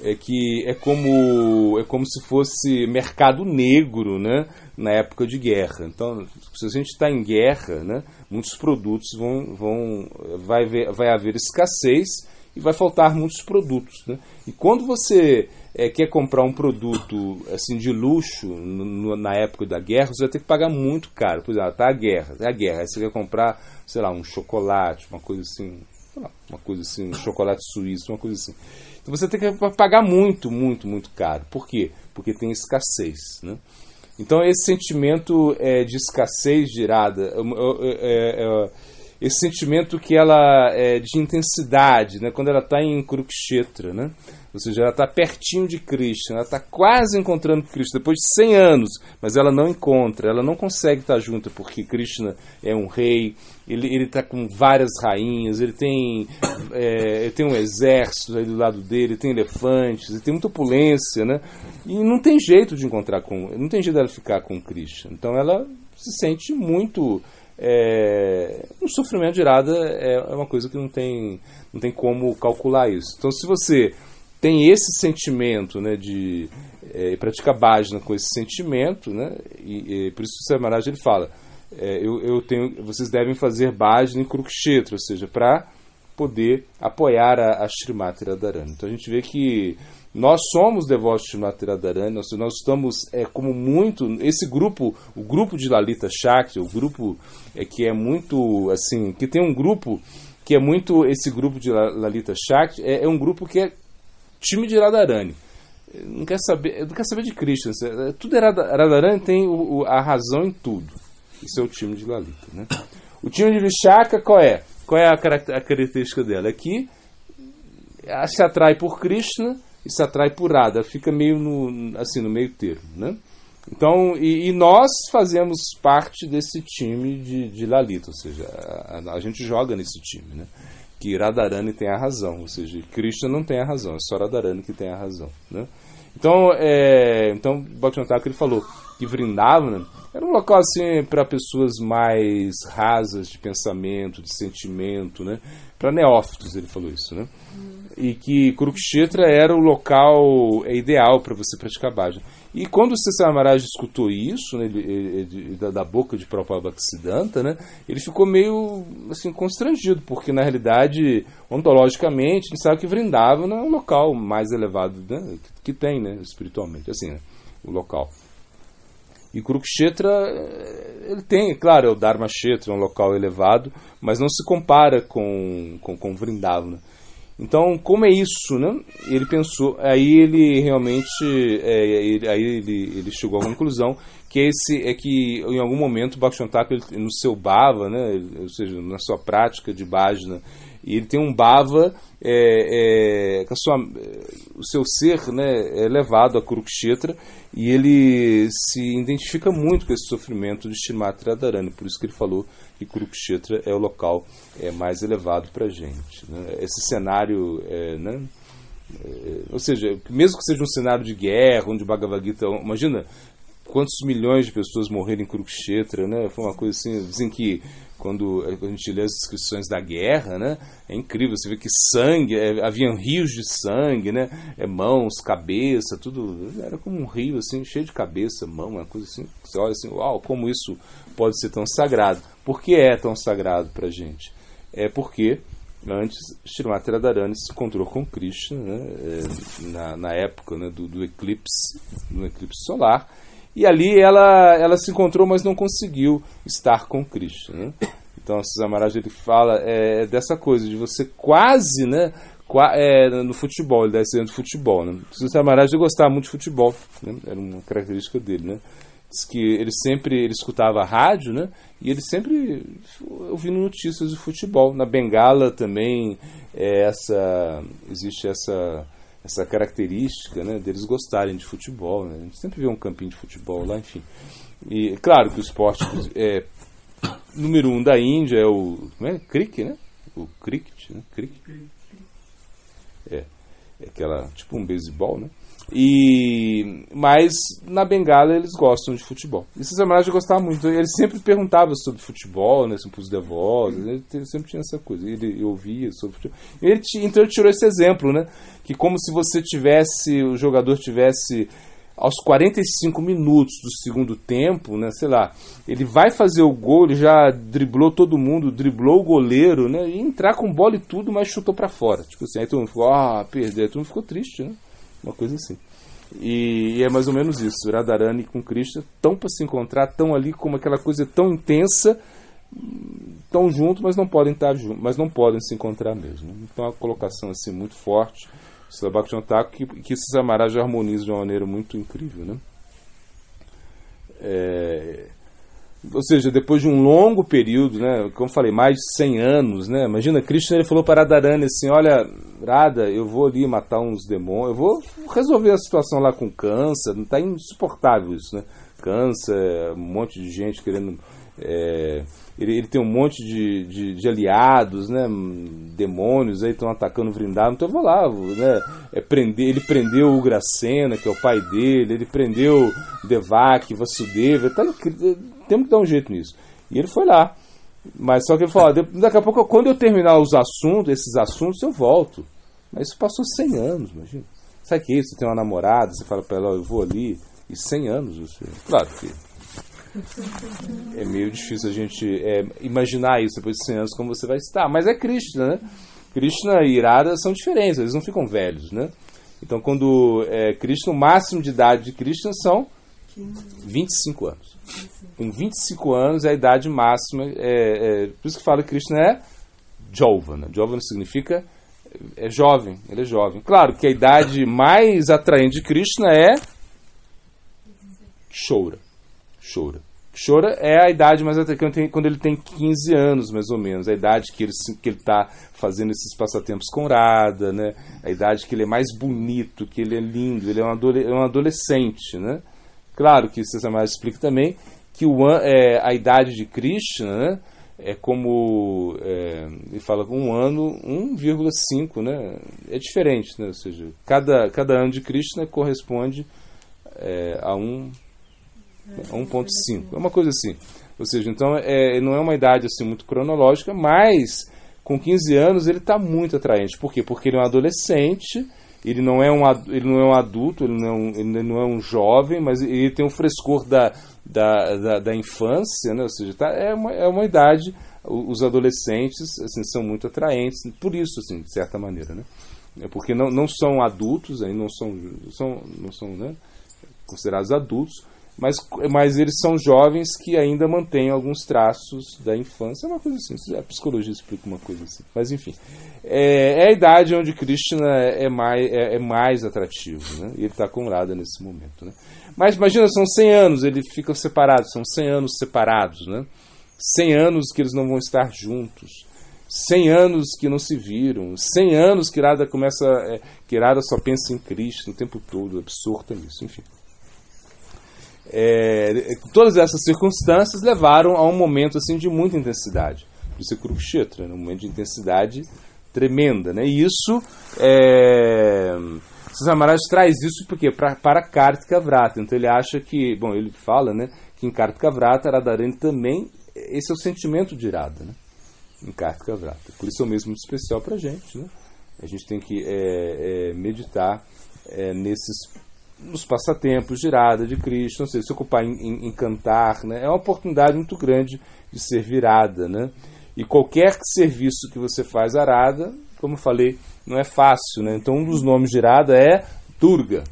É que é como é como se fosse mercado negro, né, na época de guerra. Então, se a gente está em guerra, né, muitos produtos vão vão vai ver, vai haver escassez e vai faltar muitos produtos, né? E quando você é, quer comprar um produto assim de luxo no, na época da guerra, você vai ter que pagar muito caro. Por exemplo, tá a guerra, tá a guerra. Aí você quer comprar, sei lá, um chocolate, uma coisa assim, uma coisa assim, um chocolate suíço, uma coisa assim. Então você tem que pagar muito, muito, muito caro. Por quê? Porque tem escassez. Né? Então esse sentimento é, de escassez girada, é, é, esse sentimento que ela é de intensidade, né? quando ela está em Kurukshetra, né? Ou seja, ela está pertinho de Cristo, ela está quase encontrando Cristo, depois de 100 anos, mas ela não encontra, ela não consegue estar junto, porque Krishna é um rei, ele está com várias rainhas, ele tem, é, ele tem um exército aí do lado dele, tem elefantes, ele tem muita opulência, né? E não tem jeito de encontrar com, não tem jeito dela ficar com Krishna. Então ela se sente muito é, um sofrimento de irada é, é uma coisa que não tem, não tem como calcular isso. Então, se você tem esse sentimento né, de é, praticar bhajna com esse sentimento, né, e, e por isso o Samaraj ele fala, é, eu, eu tenho, vocês devem fazer bhajna em Kurukshetra, ou seja, para poder apoiar a, a Srimati Radharani. Então a gente vê que nós somos devotos de Srimati Radharani, nós, nós estamos é, como muito, esse grupo, o grupo de Lalita Shakti, o grupo é, que é muito, assim, que tem um grupo que é muito, esse grupo de Lalita Shakti, é, é um grupo que é time de Radharani. Não quer saber, não quer saber de Krishna. Tudo é Radharani tem o, a razão em tudo. É o time de Lalita. Né? O time de Vishaka, qual é? Qual é a, característica dela? É que se atrai por Krishna e se atrai por Radha. Fica meio no, assim, no meio termo. Né? Então, e, e, nós fazemos parte desse time de, de Lalita, ou seja, a, a, gente joga nesse time. Né? que Radharani tem a razão, ou seja, Krishna não tem a razão, é só Radharani que tem a razão. Né? Então, é, então Bhaktivinoda ele falou que Vrindavana era um local assim para pessoas mais rasas de pensamento, de sentimento, né? Para neófitos, ele falou isso, né? E que Kurukshetra era o local é, ideal para você praticar bhajana. E quando o César Maharaj escutou isso, né, ele, ele, da, da, boca de Prabhupada né, ele ficou meio assim, constrangido, porque na realidade, ontologicamente, a gente sabe que Vrindavan é o local mais elevado né, que, que, tem, né, espiritualmente, assim, né, o local. E Kurukshetra, ele tem, claro, é o Dharma Kshetra, é um local elevado, mas não se compara com, com, com Vrindavana. Então, como é isso, né? Ele pensou, aí ele realmente, é, ele, aí ele, ele chegou à conclusão que esse é que em algum momento o Bhakshantaka, no seu bhava, né, ou seja, na sua prática de bhajna, ele tem um bhava é, é, sua, o seu ser né, é levado a Kurukshetra e ele se identifica muito com esse sofrimento de Shrimati Radharani, por isso que ele falou que Kurukshetra é o local é, mais elevado para a gente. Né? Esse cenário, é, né? É, ou seja, mesmo que seja um cenário de guerra, onde Bhagavad Gita, imagina quantos milhões de pessoas morreram em Kurukshetra, né? Foi uma coisa assim, dizem que quando a gente lê as descrições da guerra, né? É incrível, você vê que sangue, é, haviam rios de sangue, né? É, mãos, cabeça, tudo, era como um rio assim, cheio de cabeça, mão, uma coisa assim. Você olha assim, uau, como isso pode ser tão sagrado? Por que é tão sagrado para gente? É porque antes Srimati Radharani se encontrou com Krishna, né? É, na, na época né? do, do eclipse, no eclipse solar e ali ela, ela se encontrou, mas não conseguiu estar com Cristo. Né? Então, a Samaraj ele fala é, dessa coisa, de você quase, né? Qua, é, no futebol, ele dá esse do futebol. Né? Samaraj gostava muito de futebol, né? era uma característica dele. Né? Diz que ele sempre ele escutava rádio, né? E ele sempre ouvindo notícias de futebol. Na Bengala também é, essa, existe essa essa característica né, deles gostarem de futebol. Né? A gente sempre vê um campinho de futebol lá, enfim. E claro que o esporte é, número um da Índia é o como é? cricket, né? O cricket, né? cricket. É, é aquela tipo um beisebol, né? E, mas na Bengala eles gostam de futebol. E César Maharaj gostava muito. Ele sempre perguntava sobre futebol, né, para os devotos. Ele sempre tinha essa coisa. Ele ouvia sobre futebol. Ele, então ele tirou esse exemplo, né? Que como se você tivesse, o jogador tivesse aos 45 minutos do segundo tempo, né, sei lá, ele vai fazer o gol, ele já driblou todo mundo, driblou o goleiro, né, e entrar com bola e tudo, mas chutou para fora. Tipo assim, aí todo mundo ficou, ah, perdeu, todo mundo ficou triste, né? Uma coisa assim. E, e, é mais ou menos isso. Radharani com Krishna estão para se encontrar, estão ali com aquela coisa tão intensa, estão juntos, mas não podem estar juntos, mas não podem se encontrar mesmo. Então, é uma colocação assim muito forte. Bhakti que, que esses Samaraj harmonizam de uma maneira muito incrível, né? É, ou seja, depois de um longo período, né, como falei, mais de 100 anos, né, imagina, Krishna ele falou para Radharani assim, olha, Radha, eu vou ali matar uns demônios, eu vou resolver a situação lá com câncer, não está insuportável isso, né, câncer, um monte de gente querendo, é, ele, ele, tem um monte de, de, de aliados, né, demônios aí estão atacando o Vrindavan, então eu vou lá, né, é, prender, ele prendeu o Gracena, que é o pai dele, ele prendeu Devak, Vasudeva, tá, temos que dar um jeito nisso. E ele foi lá. Mas só que ele falou, daqui a pouco, quando eu terminar os assuntos, esses assuntos, eu volto. Mas isso passou 100 anos, imagina. Sabe o que é isso? Você tem uma namorada, você fala para ela, eu vou ali, e 100 anos você. Claro que é meio difícil a gente é, imaginar isso depois de 100 anos como você vai estar. Mas é Krishna, né? Krishna e Irada são diferentes, eles não ficam velhos, né? Então, quando é, Krishna, o máximo de idade de Krishna são 25 anos. Com 25 anos é a idade máxima. É, é, por isso que fala que Krishna é Jovana. Jovana significa é jovem, ele é jovem. Claro que a idade mais atraente de Krishna é Shora. Shora. Shora é a idade mais atraente quando ele tem 15 anos, mais ou menos. A idade que ele que está fazendo esses passatempos com Radha, né? A idade que ele é mais bonito, que ele é lindo, ele é um, adolescente, né? Claro que César explica também que o, é, a idade de Krishna né, é como é, ele fala um ano 1,5 né é diferente né ou seja cada cada ano de Krishna corresponde é, a um a 1.5 é uma coisa assim. Ou seja então é, não é uma idade assim muito cronológica mas com 15 anos ele está muito atraente. Por quê? Porque ele é um adolescente ele não é um, ele não é um adulto, ele não é um, ele não é um jovem, mas ele tem um frescor da, da, da, da infância, né? ou seja, tá, é, uma, é uma idade, os adolescentes assim, são muito atraentes, por isso, assim, de certa maneira. Né? É porque não, não são adultos, aí não são, são, não são né, considerados adultos, mas, mas eles são jovens que ainda mantêm alguns traços da infância. É uma coisa assim, a psicologia explica uma coisa assim. Mas enfim, é, é a idade onde Krishna é mais, é, é mais atrativo, né? e ele está com nesse momento. Né? Mas imagina, são 100 anos, eles ficam separados, são 100 anos separados, né? 100 anos que eles não vão estar juntos. 100 anos que não se viram, 100 anos que Radha começa, é, que Radha só pensa em Cristo o tempo todo, absorta nisso, enfim. É, todas essas circunstâncias levaram a um momento assim de muita intensidade. Isso é Kurukshetra, né? um momento de intensidade tremenda. Né? E isso, é, Samaraj traz isso porque para, para Kartika Vrata. Então ele acha que, bom, ele fala né, que em Kartika Vrata, Radharani também, esse é o sentimento de Irada. Né? Em Kartika Vrata. Por isso é o mesmo especial para gente. Né? A gente tem que é, é, meditar é, nesses nos passatempos de irada de não sei, se ocupar em, em, em, cantar, né? é uma oportunidade muito grande de ser virada. Né? E qualquer serviço que você faz arada, como falei, não é fácil. Né? Então, um dos nomes de irada é Durga.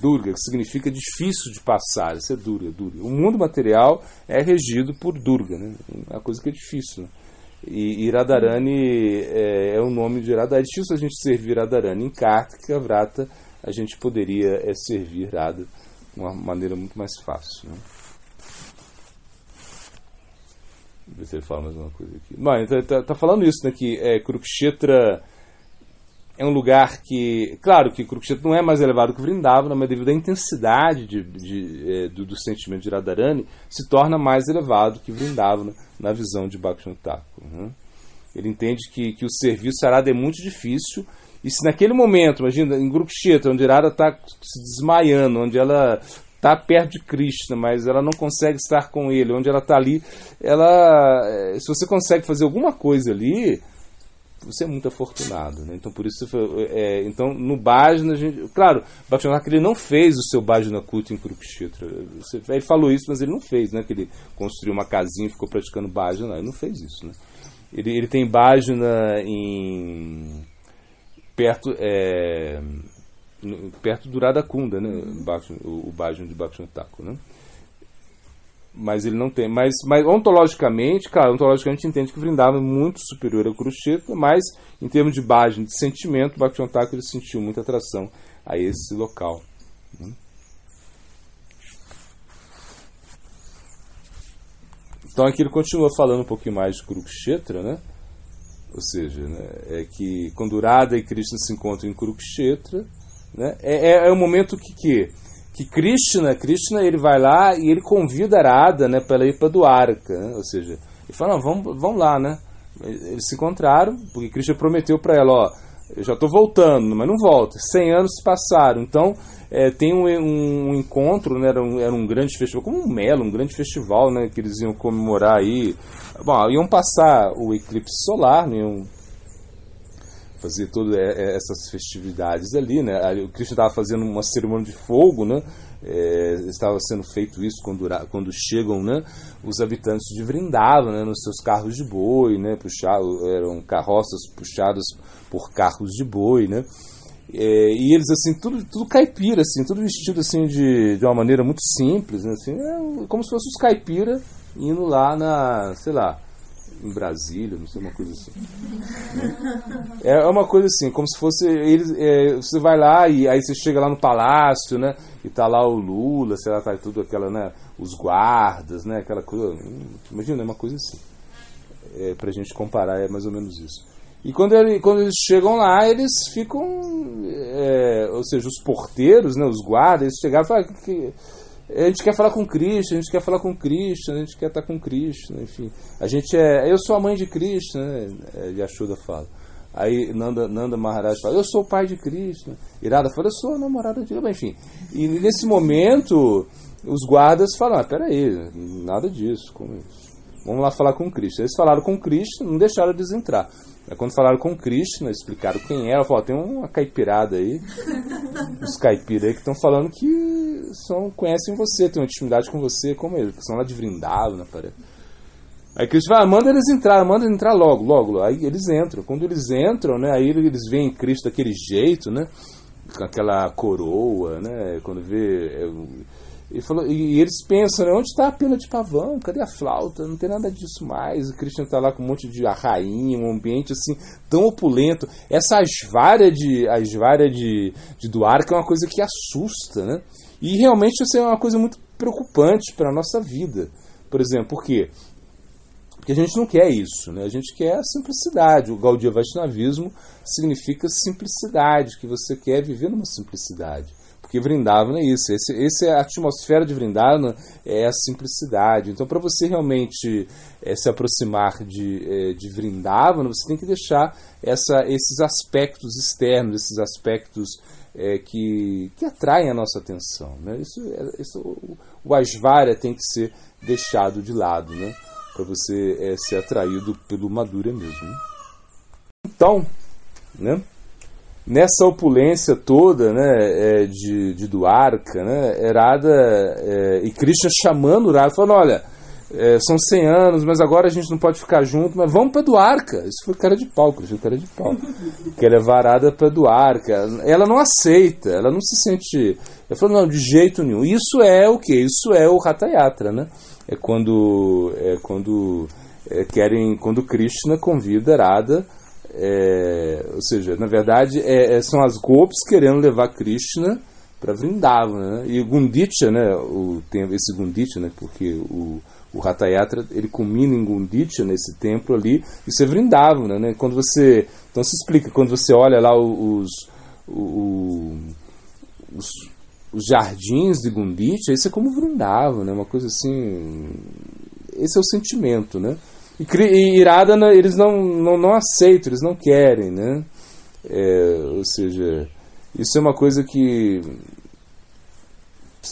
Durga, que significa difícil de passar, isso é Durga, Durga. O mundo material é regido por Durga, né? é uma coisa que é difícil. Né? E, Radharani é, é o nome de Radha. É difícil a gente servir Radharani em Kartika, Vrata, a gente poderia é, servir Radha de uma maneira muito mais fácil. Né? Se ele fala mais uma coisa aqui. Bom, então, tá, tá falando isso, né? Que é, Kurukshetra é um lugar que, claro que Kurukshetra não é mais elevado que Vrindavana, mas devido à intensidade de, de, é, do, do, sentimento de Radharani, se torna mais elevado que Vrindavana na visão de Bhaktivinoda Thakur. Né? Ele entende que, que o serviço Arada é muito difícil e se naquele momento, imagina, em Kurukshetra, onde Irada está se desmaiando, onde ela está perto de Krishna, mas ela não consegue estar com ele, onde ela está ali, ela, eh, se você consegue fazer alguma coisa ali, você é muito afortunado, né? Então por isso, é, então no Bhajna, a gente, claro, Bhaktivinoda ele não fez o seu Bhajna Kulta em Kurukshetra. Ele falou isso, mas ele não fez, né? Que ele construiu uma casinha e ficou praticando Bhajna, ele não fez isso, né? Ele, ele tem Bhajna em perto é, perto do Radakunda, né? o, o de Bhaktivinoda né? Mas ele não tem, mas, mas ontologicamente, cara, ontologicamente entende que Vrindavan é muito superior ao Kurukshetra, mas em termos de Bhajan, de sentimento, Bhaktivinoda ele sentiu muita atração a esse local. Né? Então aqui ele continua falando um pouquinho mais de Kurukshetra, né? Ou seja, né, é que quando Radha e Krishna se encontram em Kurukshetra, né, é, é, é o momento que, que, que Krishna, Krishna ele vai lá e ele convida Radha né, para ir para Dwarka. Né, ou seja, ele fala, não, vamos, vamos lá, né? Eles se encontraram, porque Krishna prometeu para ela, ó, eu já estou voltando, mas não volta. 100 anos se passaram, então é, tem um, um, encontro, né, era, um, era um grande festival, como um Melo, um grande festival, né, que eles iam comemorar aí. Bom, iam passar o eclipse solar, né, iam fazer todas é, é, essas festividades ali, né. O Cristo estava fazendo uma cerimônia de fogo, né, é, estava sendo feito isso quando, quando chegam né, os habitantes de Vrindavan né, nos seus carros de boi, né, puxado, eram carroças puxadas por carros de boi, né, é, e eles, assim, tudo, tudo caipira, assim, tudo vestido, assim, de, de uma maneira muito simples, né, assim, é como se fossem os caipira indo lá na, sei lá, em Brasília, não sei, uma coisa assim. É, é uma coisa assim, como se fosse, eles, é, você vai lá e aí você chega lá no palácio, né, e tá lá o Lula, sei lá, tá tudo aquela, né, os guardas, né, aquela coisa, hum, imagina, é uma coisa assim. É, pra gente comparar, é mais ou menos isso. E quando, ele, quando eles chegam lá, eles ficam. É, ou seja, os porteiros, né, os guardas, eles chegaram e falaram que a gente quer falar com Cristo, a gente quer falar com Cristo, a gente quer estar com Cristo, né, enfim. A gente é. Eu sou a mãe de Cristo, né? É, Yashoda fala. Aí Nanda, Nanda Maharaj fala, eu sou o pai de Cristo. Irada fala, eu sou a namorada de Enfim. E nesse momento, os guardas falam, ah, peraí, nada disso. Como isso? Vamos lá falar com Cristo. Eles falaram com Cristo, não deixaram eles entrar. Quando falaram com Krishna, explicaram quem era, falaram, tem uma caipirada aí, os caipiras aí que estão falando que são, conhecem você, têm uma intimidade com você, como eles, que são lá de Vrindavana, parece. Aí Cristo fala, ah, manda eles entrar, manda eles entrar logo, logo, Aí eles entram. Quando eles entram, né, aí eles veem Cristo daquele jeito, né, com aquela coroa, né, quando vê... É, Ele falou, e eles pensam, né, onde está a pena de pavão? Cadê a flauta? Não tem nada disso mais. O Christian está lá com um monte de rainha, um ambiente assim tão opulento. Essa asvária de, asvária de, de Duarca é uma coisa que assusta, né? E realmente isso é uma coisa muito preocupante para a nossa vida. Por exemplo, por quê? Porque a gente não quer isso, né? a gente quer a simplicidade. O Gaudiya Vaishnavismo significa simplicidade, que você quer viver numa simplicidade. Porque Vrindavana é isso, esse, esse é a atmosfera de Vrindavana é a simplicidade. Então, para você realmente é, se aproximar de, é, de Vrindavana, você tem que deixar essa, esses aspectos externos, esses aspectos é, que, que atraem a nossa atenção. Né? Isso, isso, o, o Asvarya tem que ser deixado de lado, né? para você ser atraído pelo Madhurya mesmo. Então, né? Nessa opulência toda né, é, de, de Duarca, né, Herada é, e Krishna chamando Urada, falando, olha, é, são 100 anos, mas agora a gente não pode ficar junto, mas vamos para Duarca. Isso foi cara de pau, Krishna cara de pau. Quer levar Arada para Duarca. Ela não aceita, ela não se sente... Ela falou, não, de jeito nenhum. Isso é o que? Isso é o Hatha Yatra, né? É quando, é quando é, querem, quando Krishna convida Arada é, ou seja, na verdade, é, é, são as Gopis querendo levar Krishna para Vrindavan. Né? E Gunditya, né, o, tem esse Gunditya, né, porque o, o ele culmina em Gunditya, nesse templo ali, isso é Vrindavan. Né? Quando você, então se explica, quando você olha lá os, os, os, os jardins de Gunditya, isso é como Vrindavan, né? uma coisa assim. Esse é o sentimento, né? E, e Irada eles não, não, não aceitam, eles não querem, né? É, ou seja, isso é uma coisa que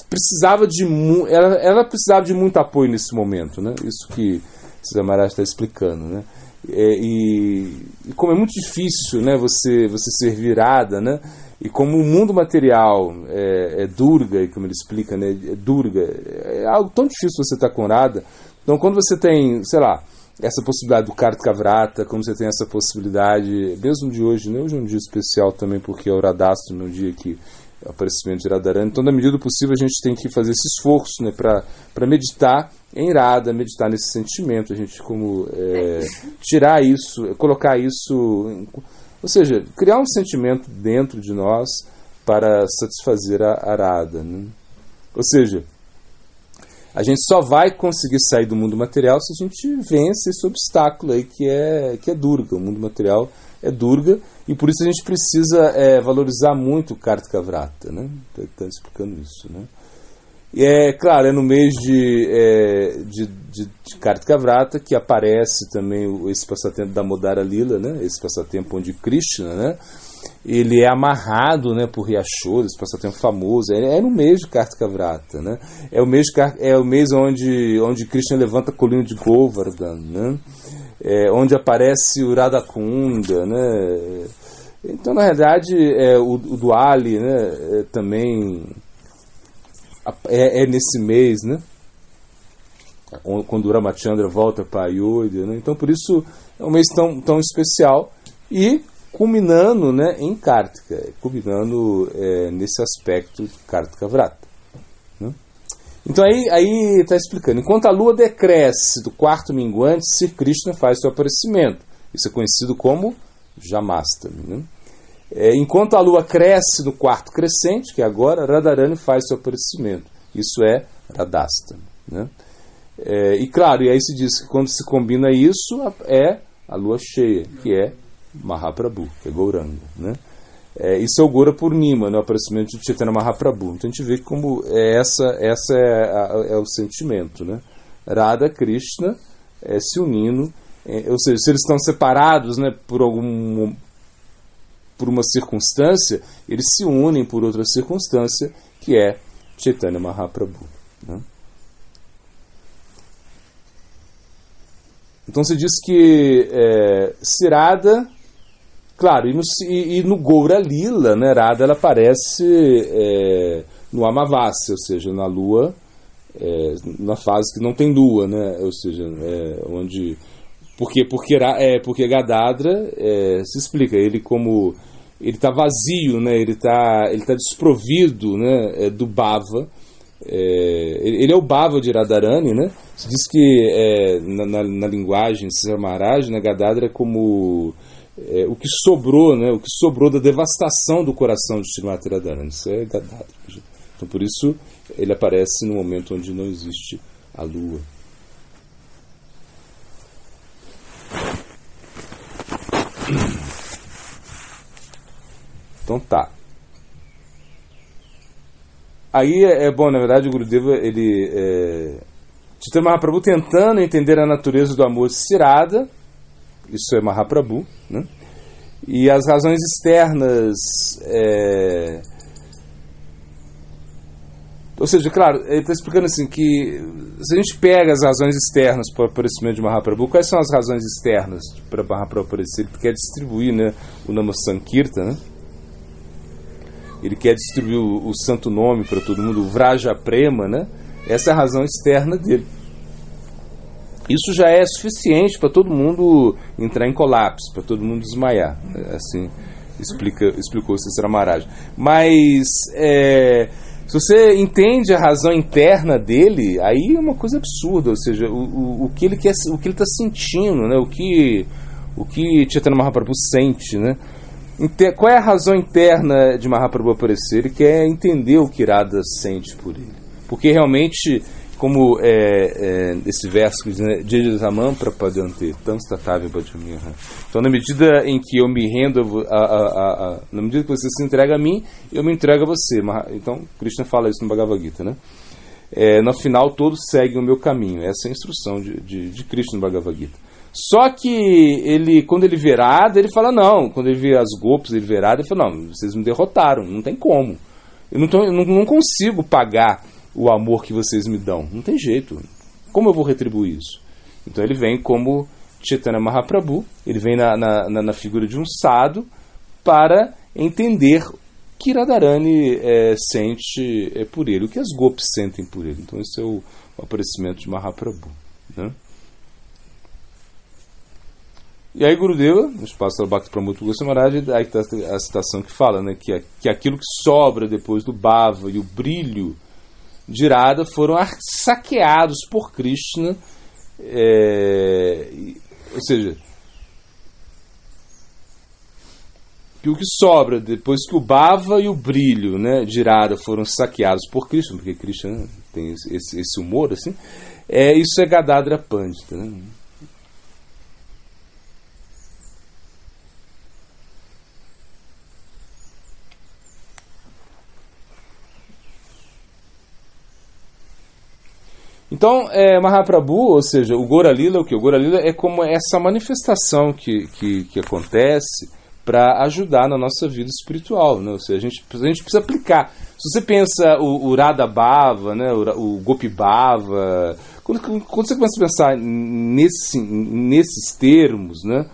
precisava de ela, ela precisava de muito apoio nesse momento, né? Isso que Siddhartha está explicando, né? É, e, e, como é muito difícil, né? Você você ser virada, né? E como o mundo material é, é Durga, e como ele explica, né? É Durga, é algo tão difícil você estar tá com. Então, quando você tem, sei lá, essa possibilidade do Kartikavrata, como você tem essa possibilidade, mesmo de hoje, né? hoje é um dia especial também, porque é o Radastro, no dia que é o aparecimento de Radharani. Então, na medida do possível, a gente tem que fazer esse esforço né? para meditar em Radha, meditar nesse sentimento, a gente como é, tirar isso, colocar isso, ou seja, criar um sentimento dentro de nós para satisfazer a, a Radha. Né? Ou seja, a gente só vai conseguir sair do mundo material se a gente vence esse obstáculo aí que é, que é Durga. O mundo material é Durga e por isso a gente precisa é, valorizar muito o Kartika Vrata. Né? Estou explicando isso. Né? E é claro, é no mês de, é, de, de, de Kartika Vrata que aparece também esse passatempo da Modara Lila, né? esse passatempo onde Krishna. Né? Ele é amarrado né, por Riachuelo, esse passatempo famoso. É, é no mês de Kartika Vrata. Né? É, o mês, é o mês onde, onde Krishna levanta a colina de Govardhan, né? É, onde aparece o Radhakunda. Né? Então, na verdade, é, o, o Duali né, é, também é, é, nesse mês, né? quando o Ramachandra volta para Ayodhya. Né? Então, por isso, é um mês tão, tão especial. E culminando né, em Kartika, culminando é, nesse aspecto Kartika Vrata. Né? Então aí está explicando, enquanto a lua decresce do quarto minguante, Sri Krishna faz seu aparecimento. Isso é conhecido como Jamastami. Né? É, enquanto a lua cresce no quarto crescente, que é agora, Radharani faz seu aparecimento. Isso é Radhastami. Né? É, e claro, e aí se diz que quando se combina isso, é a lua cheia, que é Mahaprabhu, que é Gauranga. Né? É, isso é o Gora Purnima, né, o aparecimento de Chaitanya Mahaprabhu. Então a gente vê como é essa, essa é, a, é o sentimento. Né? Radha Krishna é, se unindo, é, ou seja, se eles estão separados né, por algum por uma circunstância, eles se unem por outra circunstância, que é Chaitanya Mahaprabhu. Né? Então se diz que é, Sirada Claro, e no, e, e no Goura Lila, né, Radha, ela aparece é, no Amavasya, ou seja, na lua, é, na fase que não tem lua, né, ou seja, é, onde... Porque, porque, é, porque Gadadra é, se explica, ele como... Ele está vazio, né, ele está ele tá desprovido né, é, do Bhava, é, ele é o Bhava de Radharani, né? Se diz que é, na, na, na, linguagem Cesar Maharaj, né, Gadadra é como é, o que sobrou, né? O que sobrou da devastação do coração de Srimati Radharani. Isso é Gadadra. Então por isso ele aparece no momento onde não existe a lua. Então tá. Aí é, é bom, na verdade, o Gurudeva, ele. É, Chaitanya Mahaprabhu tentando entender a natureza do amor cirada, isso é Mahaprabhu, né? E as razões externas. É, ou seja, claro, ele está explicando assim que se a gente pega as razões externas para o aparecimento de Mahaprabhu, quais são as razões externas para Mahaprabhu aparecer? Ele quer distribuir né, o Nama Sankirtan, né? ele quer distribuir o, o santo nome para todo mundo, o Vraja Prema, né? essa é a razão externa dele. Isso já é suficiente para todo mundo entrar em colapso, para todo mundo desmaiar. Assim explica, explicou Cícero Maharaj. Mas é, se você entende a razão interna dele, aí é uma coisa absurda, ou seja, o, o, o que ele o que ele está sentindo, né? O que o que Chaitanya Mahaprabhu sente, né? Qual é a razão interna de Mahaprabhu aparecer? Ele quer entender o que Irada sente por ele. Porque realmente, como é, é, esse verso que diz, né, Jajamam Prapadante, Tamstatavya Bhajamiha. Então, na medida em que eu me rendo, a, a, a, na medida que você se entrega a mim, eu me entrego a você. Então, Krishna fala isso no Bhagavad Gita, né? É, no final, todos seguem o meu caminho. Essa é a instrução de, de, de Krishna no Bhagavad Gita. Só que ele, quando ele vê Radha, ele fala não. Quando ele vê as golpes, ele vê Radha, ele fala não, vocês me derrotaram, não tem como. Eu não, tô, eu não, não consigo pagar o amor que vocês me dão. Não tem jeito. Como eu vou retribuir isso? Então ele vem como Chaitanya Mahaprabhu, ele vem na, na, na, figura de um sado para entender que Radharani é, sente é, por ele, o que as golpes sentem por ele. Então esse é o, o aparecimento de Mahaprabhu. Né? E aí Gurudeva, no espaço do Bhakti Pramukta Goswami aí está a citação que fala né, que, que aquilo que sobra depois do bhava e o brilho de Irada foram saqueados por Krishna, é, ou seja, que o que sobra depois que o bhava e o brilho né, de Irada foram saqueados por Krishna, porque Krishna tem esse, esse humor assim, é, isso é Gadadra Pandita, né? Então, é, Mahaprabhu, ou seja, o Goralila, o que? O Goralila é como essa manifestação que, que, que acontece para ajudar na nossa vida espiritual. Né? Ou seja, a gente, a gente precisa aplicar. Se você pensa o, o Radha Bhava, né? o, o Gopi Bhava, quando, quando, você começa a pensar nesse, nesses termos, né?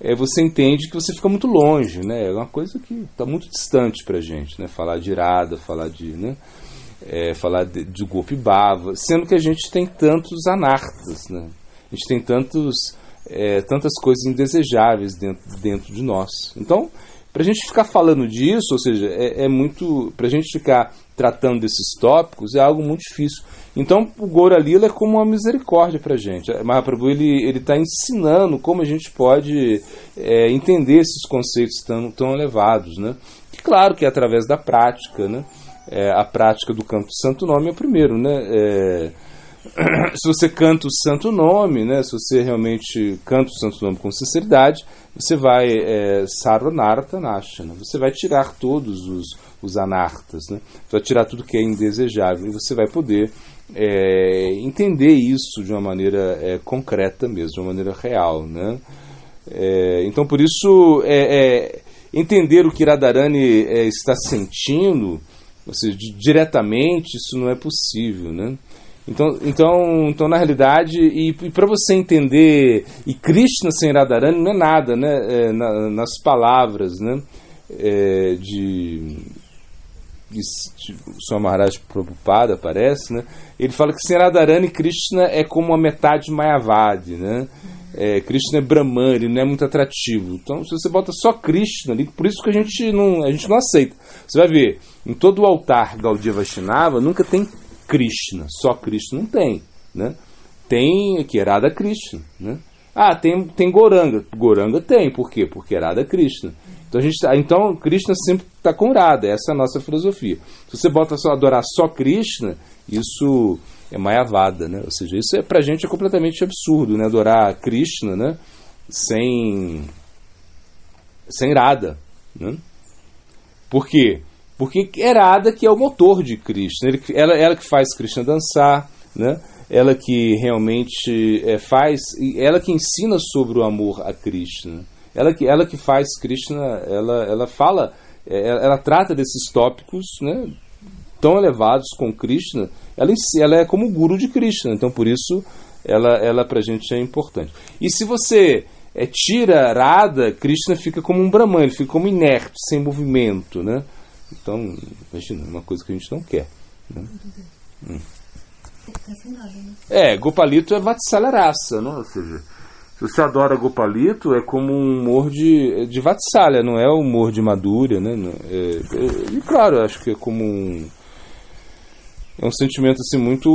É, você entende que você fica muito longe, né? É uma coisa que está muito distante para a gente, né? Falar de Radha, falar de... Né? É, falar de, de golpe bava, sendo que a gente tem tantos anartas, né? a gente tem tantos, é, tantas coisas indesejáveis dentro, dentro de nós. Então, para a gente ficar falando disso, ou seja, é, é muito. Para a gente ficar tratando desses tópicos é algo muito difícil. Então, o Gora Lila é como uma misericórdia para a gente. Mahaprabhu ele está ensinando como a gente pode é, entender esses conceitos tão, tão elevados. Né? Claro que é através da prática, né? É, a prática do canto do santo nome é o primeiro, né? É, se você canta o santo nome, né? Se você realmente canta o santo nome com sinceridade, você vai é, sarvanarta nasha, né? Você vai tirar todos os, os anartas, né? Você vai tirar tudo que é indesejável e você vai poder é, entender isso de uma maneira é, concreta mesmo, de uma maneira real, né? É, então, por isso, é, é, entender o que Radharani é, está sentindo ou seja, diretamente isso não é possível, né? Então, então, então na realidade, e, e para você entender, e Krishna sem Radharani não é nada, né? É, na, nas palavras, né? É, de, de, de Swami Maharaj Prabhupada, parece, né? Ele fala que sem Radharani, Krishna é como a metade Mayavadi, né? É, Krishna é Brahman, ele não é muito atrativo. Então, se você bota só Krishna ali, por isso que a gente não, a gente não aceita. Você vai ver, em todo o altar Gaudiya Vaishnava nunca tem Krishna, só Krishna não tem, né? Tem aqui Radha Krishna, né? Ah, tem, tem Goranga. Goranga tem, por quê? Porque é Krishna. Então, a gente, tá, então Krishna sempre está com Radha, essa é a nossa filosofia. Se você bota só adorar só Krishna, isso é Mayavada, né? Ou seja, isso é, pra gente é completamente absurdo, né? Adorar Krishna, né? Sem, sem Radha, né? Por quê? Porque Radha que é o motor de Krishna. Ele, ela, ela que faz Krishna dançar, né? Ela que realmente é, faz, ela que ensina sobre o amor a Krishna. Ela que, ela que faz Krishna, ela, ela fala, é, ela, ela trata desses tópicos, né? Tão elevados com Krishna, ela, ela é como o guru de Krishna, então por isso ela, ela pra gente é importante. E se você é, tira Radha, Krishna fica como um Brahman, ele fica como inerte, sem movimento, né? Então, imagina, é uma coisa que a gente não quer. Né? Hum. É, Gopalito é Vatsalarasa, não? ou seja, se você adora Gopalito, é como um humor de, de Vatsalya, não é o humor de Madhurya, né? É, é, e claro, acho que é como um é um sentimento assim muito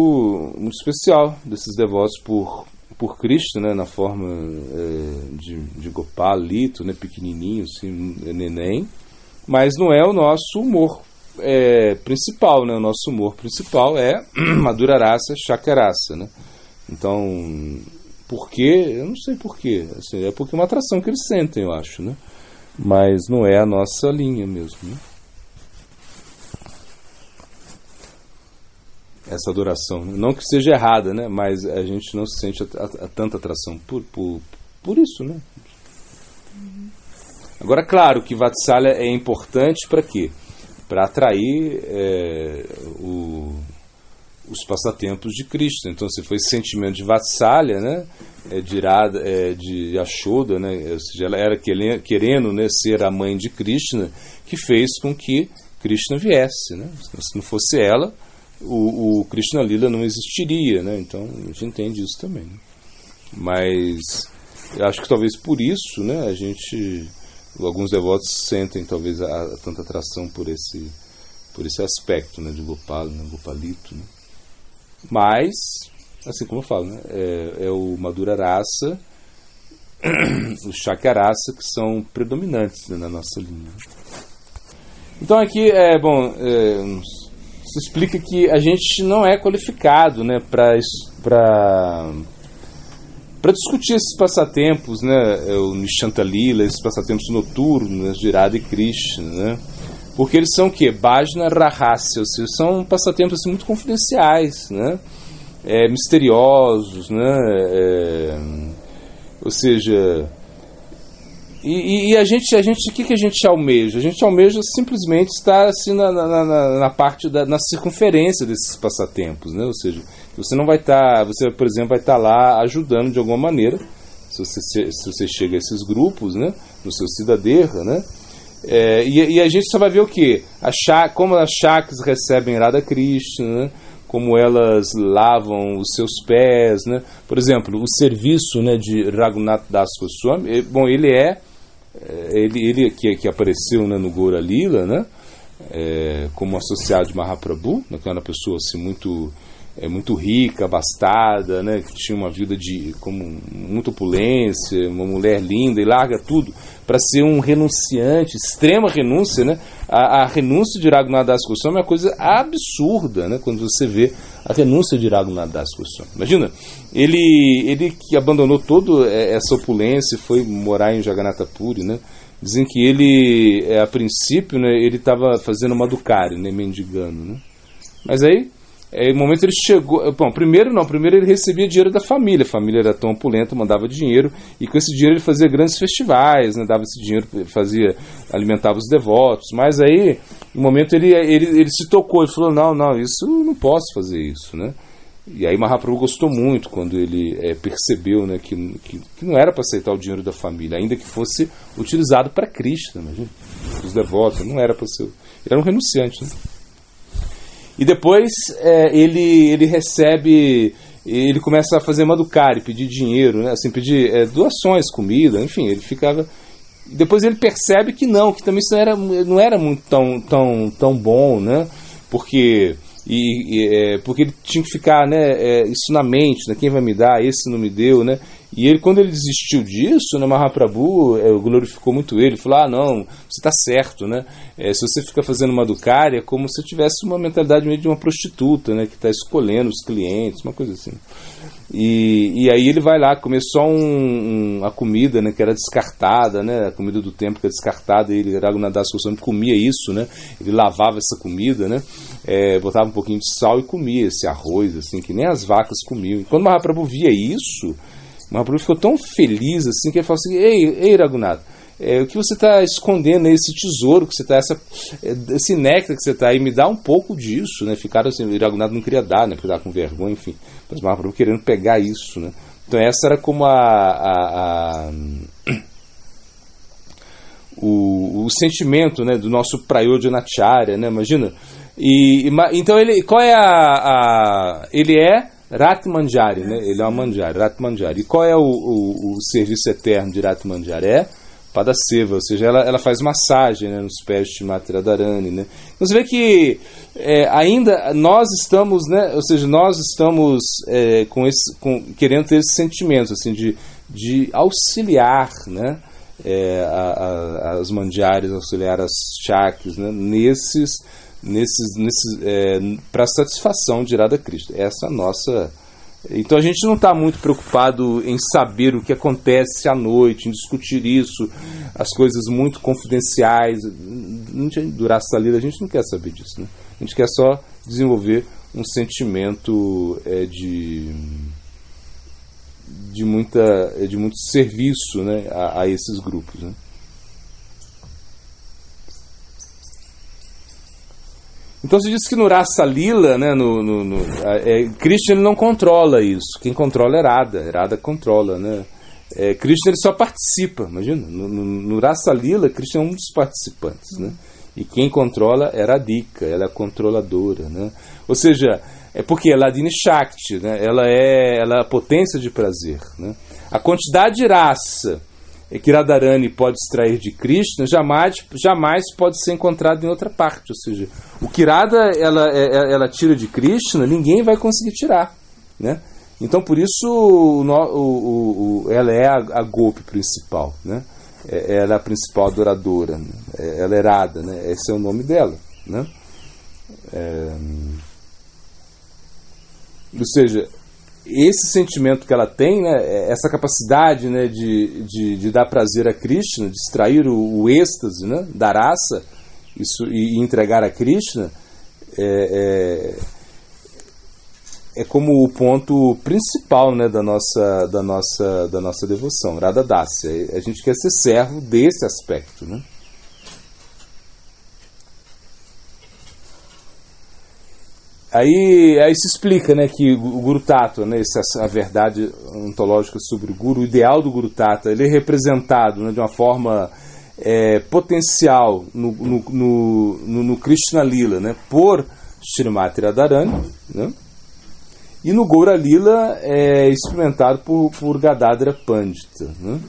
muito especial desses devotos por por Cristo, né, na forma é, de, de Gopalito, né, pequenininho, assim, neném, mas não é o nosso humor é, principal, né? O nosso humor principal é Madura Raça, Chacarassa, né? Então, por quê? Eu não sei por quê. Assim, é porque é uma atração que eles sentem, eu acho, né? Mas não é a nossa linha mesmo, né? Essa adoração. Né? Não que seja errada, né? Mas a gente não se sente a, a, a tanta atração por, por, por isso, né? Agora, claro que Vatsalya é importante para quê? Para atrair é, o, os passatempos de Cristo. Então, se foi esse sentimento de Vatsalya, né? É, de, Irada, é, de Yashoda, né? ou seja, ela era querendo né, ser a mãe de Krishna, que fez com que Krishna viesse. Né? Se não fosse ela, o, o Krishna Lila não existiria. Né? Então, a gente entende isso também. Né? Mas eu acho que talvez por isso né, a gente alguns devotos sentem talvez a, a, tanta atração por esse por esse aspecto né, de Gopal, né, Gopalito. Né? Mas, assim como eu falo, né, é, é o Madura Raça, o Chakarasa que são predominantes né, na nossa linha. Então aqui, é bom, é, se explica que a gente não é qualificado né, para para discutir esses passatempos, né, é o Nishanta Lila, esses passatempos noturnos né, de Irada e Krishna, né, porque eles são o quê? Bhajna Rahasya, ou seja, são passatempos assim, muito confidenciais, né, é, misteriosos, né, é, ou seja, e, e, a gente, a gente, o que, que a gente almeja? A gente almeja simplesmente estar assim na, na, na, na parte da na circunferência desses passatempos, né? Ou seja, você não vai estar, tá, você, por exemplo, vai estar tá lá ajudando de alguma maneira, se você, se você chega a esses grupos, né, no seu cidadera, né, é, e, e, a gente só vai ver o que? Como as chakras recebem Radha Krishna, né, como elas lavam os seus pés, né? Por exemplo, o serviço né, de Raghunath Das Goswami, bom, ele é, é, ele, ele que, que apareceu né, no Gora Lila, né? É, como associado de Mahaprabhu, né, que era uma pessoa assim, muito é, muito rica, abastada, né, que tinha uma vida de como muita opulência, uma mulher linda e larga tudo para ser um renunciante, extrema renúncia, né? A, a renúncia de Raghunath Das Goswami é uma coisa absurda, né? Quando você vê a renúncia de Raghunath Das Goswami. Imagina, ele ele que abandonou toda essa opulência foi morar em Jagannatha Puri, né? Dizem que ele, é, a princípio, né, ele estava fazendo uma ducária, né, mendigando, né? Mas aí é, no momento ele chegou. Bom, primeiro não, primeiro ele recebia dinheiro da família. A família era tão opulenta, mandava dinheiro, e com esse dinheiro ele fazia grandes festivais, né, dava esse dinheiro, fazia, alimentava os devotos. Mas aí, no momento ele, ele, ele se tocou, ele falou: não, não, isso não posso fazer isso, né? E aí Mahaprabhu gostou muito quando ele é, percebeu né, que, que, que, não era para aceitar o dinheiro da família, ainda que fosse utilizado para Krishna, imagina, os devotos, não era para ser. Ele era um renunciante. Né? E depois é, ele, ele recebe, ele começa a fazer maducari, pedir dinheiro, né? assim, pedir é, doações, comida, enfim, ele ficava. Depois ele percebe que não, que também isso não era, não era muito tão, tão, tão bom, né? Porque E, e é, porque ele tinha que ficar, né, é, isso na mente, né, quem vai me dar, esse não me deu, né? E ele, quando ele desistiu disso, né, Mahaprabhu é, glorificou muito ele, falou: ah, não, você está certo, né? É, se você fica fazendo uma ducária, é como se tivesse uma mentalidade meio de uma prostituta, né, que está escolhendo os clientes, uma coisa assim. E, e aí ele vai lá comer só um, um, a comida, né, que era descartada, né, a comida do tempo que era descartada, e ele, Raghunadas Goswami, comia isso, né, ele lavava essa comida, né, é, botava um pouquinho de sal e comia esse arroz, assim, que nem as vacas comiam. E quando Mahaprabhu via isso, Mahaprabhu ficou tão feliz assim que ele falou assim: Ei, ei Raghunatha, é, o que você está escondendo esse tesouro que você está, é, esse néctar que você está aí, me dá um pouco disso, né? Ficaram assim, o não queria dar, né? Porque estava com vergonha, enfim. Mas Mahaprabhu querendo pegar isso, né? Então essa era como a, a, a o, o, sentimento né, do nosso Prayodhanacharya, né? Imagina. E, então ele, qual é a, a ele é Ratmanjari, né? Ele é uma manjari, Ratmanjari. E qual é o, o, o serviço eterno de Ratmanjari? É Padaseva, ou seja, ela, ela faz massagem né, nos pés de Matradharani, né? Então você vê que é, ainda nós estamos, né? Ou seja, nós estamos é, com esse, com, querendo ter esse sentimento, assim, de, de auxiliar, né? É, a, a, as mandiares, auxiliar as chakras, né? Nesses nesses, nesses é, para satisfação de Radha Cristo. Essa é a nossa. Então a gente não está muito preocupado em saber o que acontece à noite, em discutir isso, as coisas muito confidenciais. Durante essa lida a gente não quer saber disso. Né? A gente quer só desenvolver um sentimento é, de de muita de muito serviço né, a, a esses grupos. Né? Então se diz que no Rasa Lila, né, no, no, no é, Krishna ele não controla isso. Quem controla é Radha. Radha controla, né? É, Krishna ele só participa, imagina. No, no, no Rasa Lila, Krishna é um dos participantes, né? E quem controla é Radhika, ela é a controladora, né? Ou seja, é porque ela é Ladini Shakti, né? Ela é, ela é a potência de prazer, né? A quantidade de raça que Radharani pode extrair de Krishna jamais, jamais pode ser encontrado em outra parte. Ou seja, o que Radha ela, é, é, ela tira de Krishna, ninguém vai conseguir tirar. Né? Então, por isso, o, o, o, ela é a, a golpe principal. Né? É, ela é a principal adoradora. Né? Ela é Radha, né? esse é o nome dela. Né? É... Ou seja, esse sentimento que ela tem, né, é essa capacidade né, de, de, de dar prazer a Krishna, de extrair o, o êxtase né, da raça isso, e, entregar a Krishna, é, é, é, como o ponto principal né, da, nossa, da, nossa, da nossa devoção, Radha Dasya. A gente quer ser servo desse aspecto. Né? Aí, aí se explica né, que o Guru Tattva, né, essa, a verdade ontológica sobre o Guru, o ideal do Guru Tattva, ele é representado né, de uma forma é, potencial no, no, no, no, no Krishna Lila né, por Srimati Radharani, né, e no Goura Lila é experimentado por, por Gadadra Pandita. Né.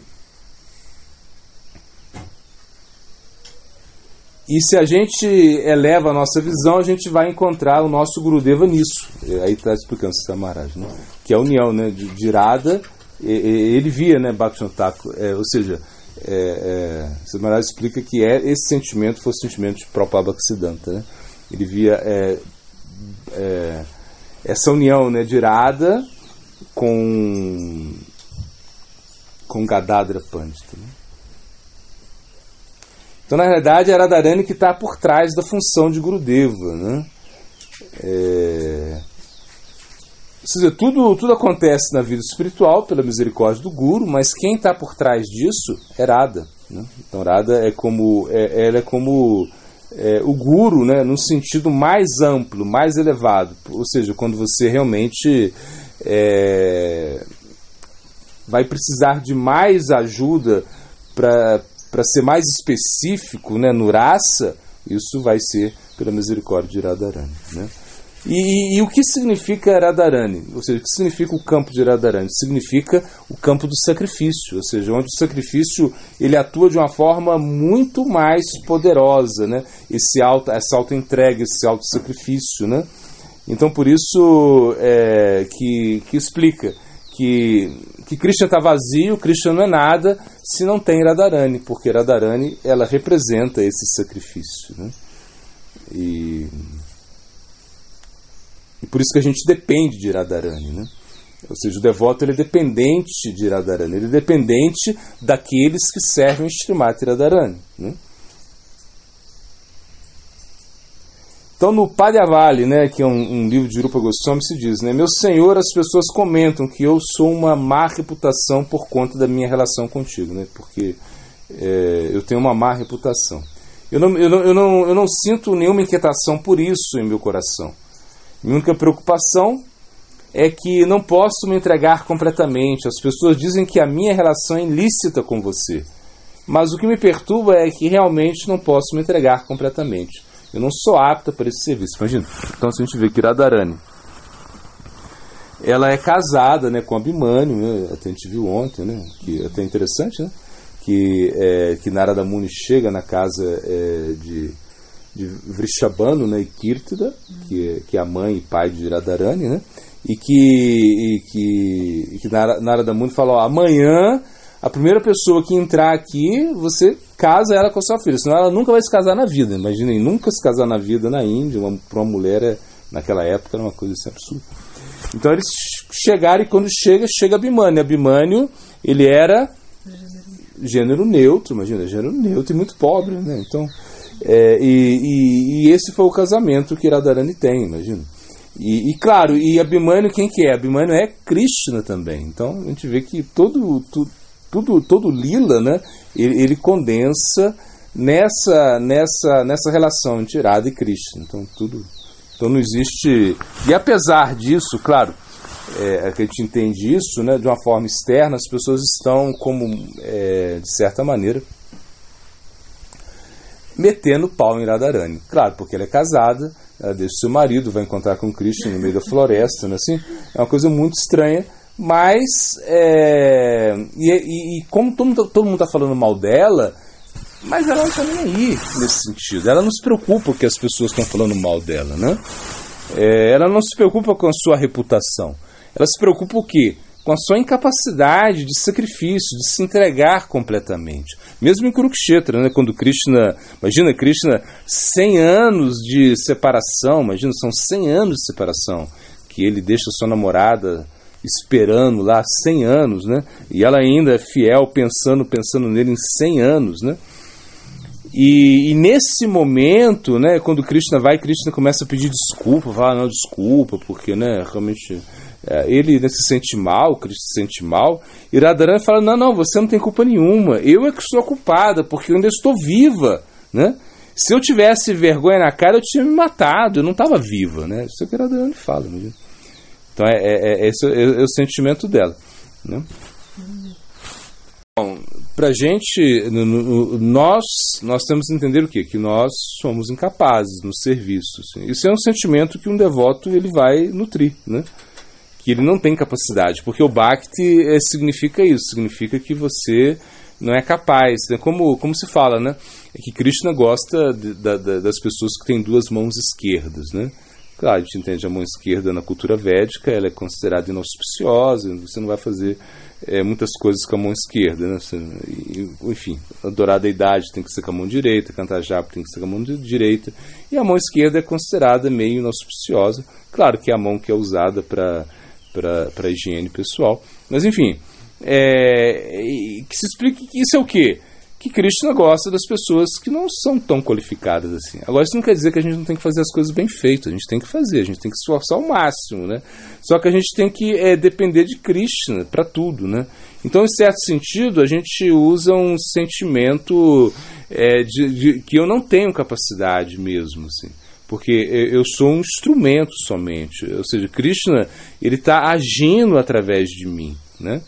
E se a gente eleva a nossa visão, a gente vai encontrar o nosso Gurudeva nisso. Aí está explicando o Maharaj, né? que é a união né? de, de Irada, ele via né, Bhaktivinoda é, ou seja, é, é, Maharaj explica que é, esse sentimento foi o sentimento de Prabhupada Né? Ele via é, é, essa união né, de Irada com, com Gadadra Pandita. Né? Então, na realidade, é Radharani que está por trás da função de Gurudeva. Né? É... Tudo, tudo acontece na vida espiritual pela misericórdia do Guru, mas quem está por trás disso é Radha. Né? Então, Radha é como, é, ela é como é, o Guru, né, no sentido mais amplo, mais elevado. Ou seja, quando você realmente é, vai precisar de mais ajuda para para ser mais específico, né, no raça, isso vai ser pela misericórdia de Radharani. Né? E, e, e, o que significa Radharani? Ou seja, o que significa o campo de Radharani? Significa o campo do sacrifício, ou seja, onde o sacrifício ele atua de uma forma muito mais poderosa, né? Esse auto, essa auto-entrega, esse auto-sacrifício, né? Então, por isso é, que, que explica que, que Krishna está vazio, Krishna não é nada, se não tem Radharani, porque Radharani ela representa esse sacrifício. Né? E, e por isso que a gente depende de Radharani. Né? Ou seja, o devoto ele é dependente de Radharani, ele é dependente daqueles que servem Srimati Radharani. Né? Então, no Padyavali, né, que é um, um, livro de Rupa Goswami, se diz, né, Meu Senhor, as pessoas comentam que eu sou uma má reputação por conta da minha relação contigo, né, porque é, eu tenho uma má reputação. Eu não, eu, não, eu, não, eu não sinto nenhuma inquietação por isso em meu coração. Minha única preocupação é que não posso me entregar completamente. As pessoas dizem que a minha relação é ilícita com você. Mas o que me perturba é que realmente não posso me entregar completamente. Eu não sou apta para esse serviço. Imagina. Então, se a gente vê que Radharani, ela é casada né, com Abhimanyu, né, até a gente viu ontem, né, que é até interessante, né, que, é, que Narada Muni chega na casa é, de, de Vrishabhanu né, e Kirtida, que, é, que é a mãe e pai de Radharani, né, e que, e que, e que Narada Muni falou, amanhã a primeira pessoa que entrar aqui, você casa ela com sua filha, senão ela nunca vai se casar na vida. Imaginem, nunca se casar na vida na Índia, para uma mulher, é, naquela época, era uma coisa assim absurda. Então eles chegaram e quando chega, chega Abimânio. Abimânio, ele era gênero neutro, imagina, gênero neutro e muito pobre, né? Então, é, e, e, e, esse foi o casamento que Radharani tem, imagina. E, e, claro, e Abimânio quem que é? Abimânio é Krishna também. Então a gente vê que todo, todo tudo, todo lila, né, ele, ele, condensa nessa, nessa, nessa relação entre Irada e Krishna. Então, tudo, então não existe. E apesar disso, claro, é, que a gente entende isso né, de uma forma externa, as pessoas estão, como é, de certa maneira, metendo pau em Radharani. Claro, porque ela é casada, ela deixa seu marido, vai encontrar com Krishna no meio da floresta, né, assim, é uma coisa muito estranha mas, é, e, e, e, como todo, todo mundo está falando mal dela, mas ela não está nem aí nesse sentido. Ela não se preocupa que as pessoas estão falando mal dela, né? É, ela não se preocupa com a sua reputação. Ela se preocupa o quê? Com a sua incapacidade de sacrifício, de se entregar completamente. Mesmo em Kurukshetra, né, quando Krishna, imagina Krishna, 100 anos de separação, imagina, são 100 anos de separação, que ele deixa sua namorada esperando lá 100 anos, né? E ela ainda é fiel, pensando, pensando nele em 100 anos, né? E, e, nesse momento, né, quando Krishna vai, Krishna começa a pedir desculpa, fala, não, desculpa, porque, né, realmente, é, ele né, se sente mal, Krishna se sente mal, e Radharani fala, não, não, você não tem culpa nenhuma, eu é que sou culpada, porque eu ainda estou viva, né? Se eu tivesse vergonha na cara, eu tinha me matado, eu não estava viva, né? Isso é o que Radharani fala, imagina. Então é, é, é esse é, é, o sentimento dela. Né? Bom, para gente, no, no, nós, nós temos que entender o quê? Que nós somos incapazes no serviço. Assim. Isso é um sentimento que um devoto ele vai nutrir, né? Que ele não tem capacidade, porque o Bhakti é, significa isso, significa que você não é capaz. Né? Como, como se fala, né? É que Krishna gosta de, de, de, das pessoas que têm duas mãos esquerdas, né? Claro, a gente entende a mão esquerda na cultura védica, ela é considerada inauspiciosa, você não vai fazer é, muitas coisas com a mão esquerda, né? Você, enfim, adorar a deidade tem que ser com a mão direita, cantar japa tem que ser com a mão direita, e a mão esquerda é considerada meio inauspiciosa, claro que é a mão que é usada para para higiene pessoal, mas enfim, é, que se explique que isso é o quê? Que Krishna gosta das pessoas que não são tão qualificadas assim. Agora, isso não quer dizer que a gente não tem que fazer as coisas bem feitas, a gente tem que fazer, a gente tem que esforçar ao máximo, né? Só que a gente tem que é, depender de Krishna para tudo, né? Então, em certo sentido, a gente usa um sentimento é, de, de, que eu não tenho capacidade mesmo, assim porque eu sou um instrumento somente, ou seja, Krishna ele está agindo através de mim, né?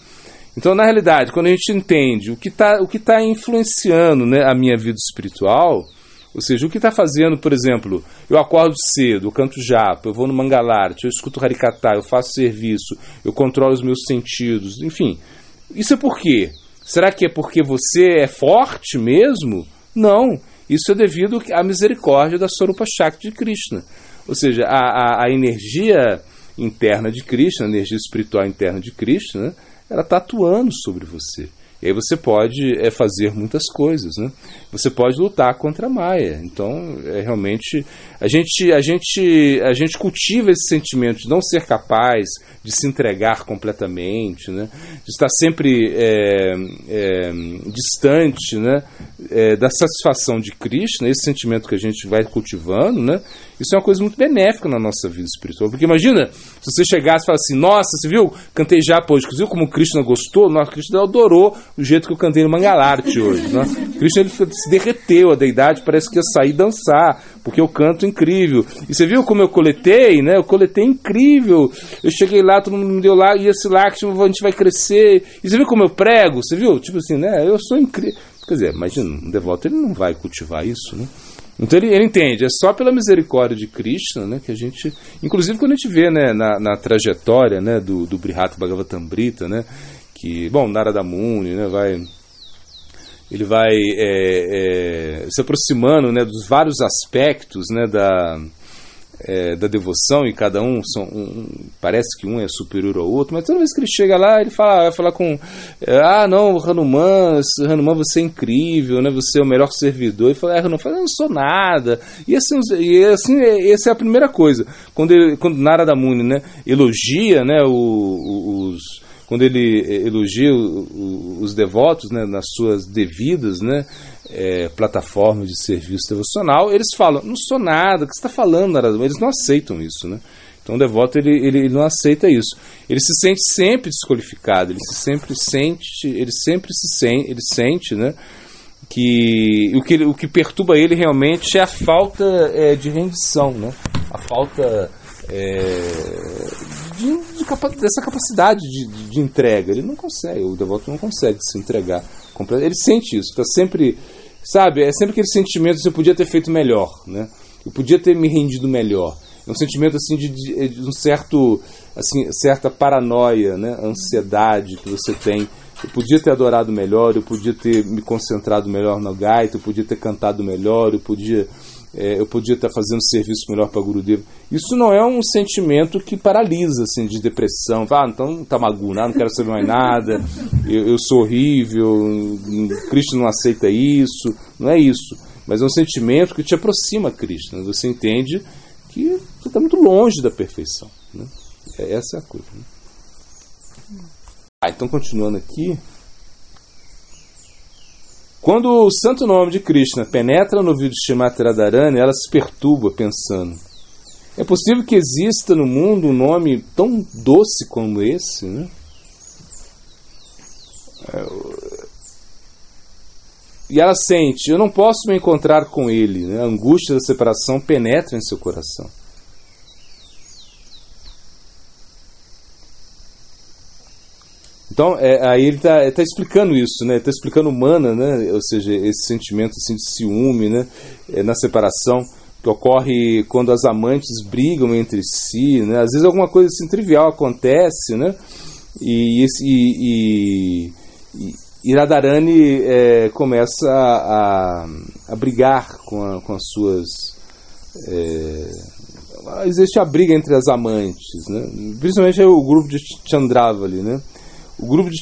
Então, na realidade, quando a gente entende o que está tá influenciando né, a minha vida espiritual, ou seja, o que está fazendo, por exemplo, eu acordo cedo, eu canto japa, eu vou no mangalarte, eu escuto harikata, eu faço serviço, eu controlo os meus sentidos, enfim. Isso é por quê? Será que é porque você é forte mesmo? Não. Isso é devido à misericórdia da Sorupa Shakti de Krishna. Ou seja, a, a, a energia interna de Cristo, a energia espiritual interna de Cristo, né, ela está atuando sobre você. E aí você pode é, fazer muitas coisas, né? Você pode lutar contra a Maia. Então, é realmente a gente a gente a gente cultiva esse sentimento de não ser capaz de se entregar completamente, né? De estar sempre é, é, distante, né? É, da satisfação de Cristo, né? Esse sentimento que a gente vai cultivando, né? Isso é uma coisa muito benéfica na nossa vida espiritual. Porque imagina, se você chegasse e falasse assim, nossa, você viu? Cantei já hoje, viu como Krishna gostou? Nossa, Krishna adorou o jeito que eu cantei no Mangalarte hoje. Né? Krishna ele se derreteu, a deidade parece que ia sair dançar, porque eu canto incrível. E você viu como eu coletei, né? Eu coletei incrível. Eu cheguei lá, todo mundo me deu lá, e esse lá que a gente vai crescer. E você viu como eu prego? Você viu? Tipo assim, né? Eu sou incrível. Quer dizer, imagina, um devoto ele não vai cultivar isso, né? Então ele, ele, entende, é só pela misericórdia de Krishna né, que a gente. Inclusive quando a gente vê né, na, na trajetória né, do, do Brihat Bhagavatamrita, né, que, bom, Narada Muni né, vai. Ele vai é, é, se aproximando né, dos vários aspectos né, da, é, da devoção e cada um, são, um, parece que um é superior ao outro, mas toda vez que ele chega lá, ele fala, vai falar com é, ah não, Hanuman, Hanuman você é incrível, né? Você é o melhor servidor. E fala, ah, Hanuman, eu não sou nada. E assim, e assim, essa é a primeira coisa. Quando ele, quando Narada Muni, né, elogia, né, o, os quando ele elogia os devotos né, nas suas devidas né, é, plataformas de serviço devocional, eles falam, não sou nada, o que você está falando, Narada? Eles não aceitam isso, né? Então o devoto ele, ele, ele, não aceita isso. Ele se sente sempre desqualificado, ele se sempre sente, ele sempre se sente, ele sente, né? Que o que, o que perturba ele realmente é a falta é, de rendição, né? A falta é, de, de, dessa capacidade de, de, entrega. Ele não consegue, o devoto não consegue se entregar. Ele sente isso, está sempre Sabe? É sempre aquele sentimento de eu podia ter feito melhor, né? Eu podia ter me rendido melhor. É um sentimento assim de, de, de um certo assim, certa paranoia, né? Ansiedade que você tem. Eu podia ter adorado melhor, eu podia ter me concentrado melhor no gaita, eu podia ter cantado melhor, eu podia é, eu podia estar fazendo serviço melhor para Gurudev. Isso não é um sentimento que paralisa, assim, de depressão. Ah, então tá magu, não quero saber mais nada, eu, eu sou horrível, Cristo não aceita isso. Não é isso. Mas é um sentimento que te aproxima a Cristo. Né? Você entende que você está muito longe da perfeição. Né? É, essa é a coisa. Né? Ah, então, continuando aqui. Quando o santo nome de Krishna penetra no ouvido de Shrimati Radharani, ela se perturba pensando: é possível que exista no mundo um nome tão doce como esse? Né? É, e ela sente: eu não posso me encontrar com ele. Né? A angústia da separação penetra em seu coração. Então, é, aí ele está tá explicando isso, né? Está explicando humana, né? Ou seja, esse sentimento assim, de ciúme, né? É, na separação que ocorre quando as amantes brigam entre si, né? Às vezes alguma coisa assim trivial acontece, né? E, e, e, e Radharani é, começa a, a, a, brigar com, a, com as suas é, existe a briga entre as amantes, né? principalmente o grupo de Chandravali, né? O grupo de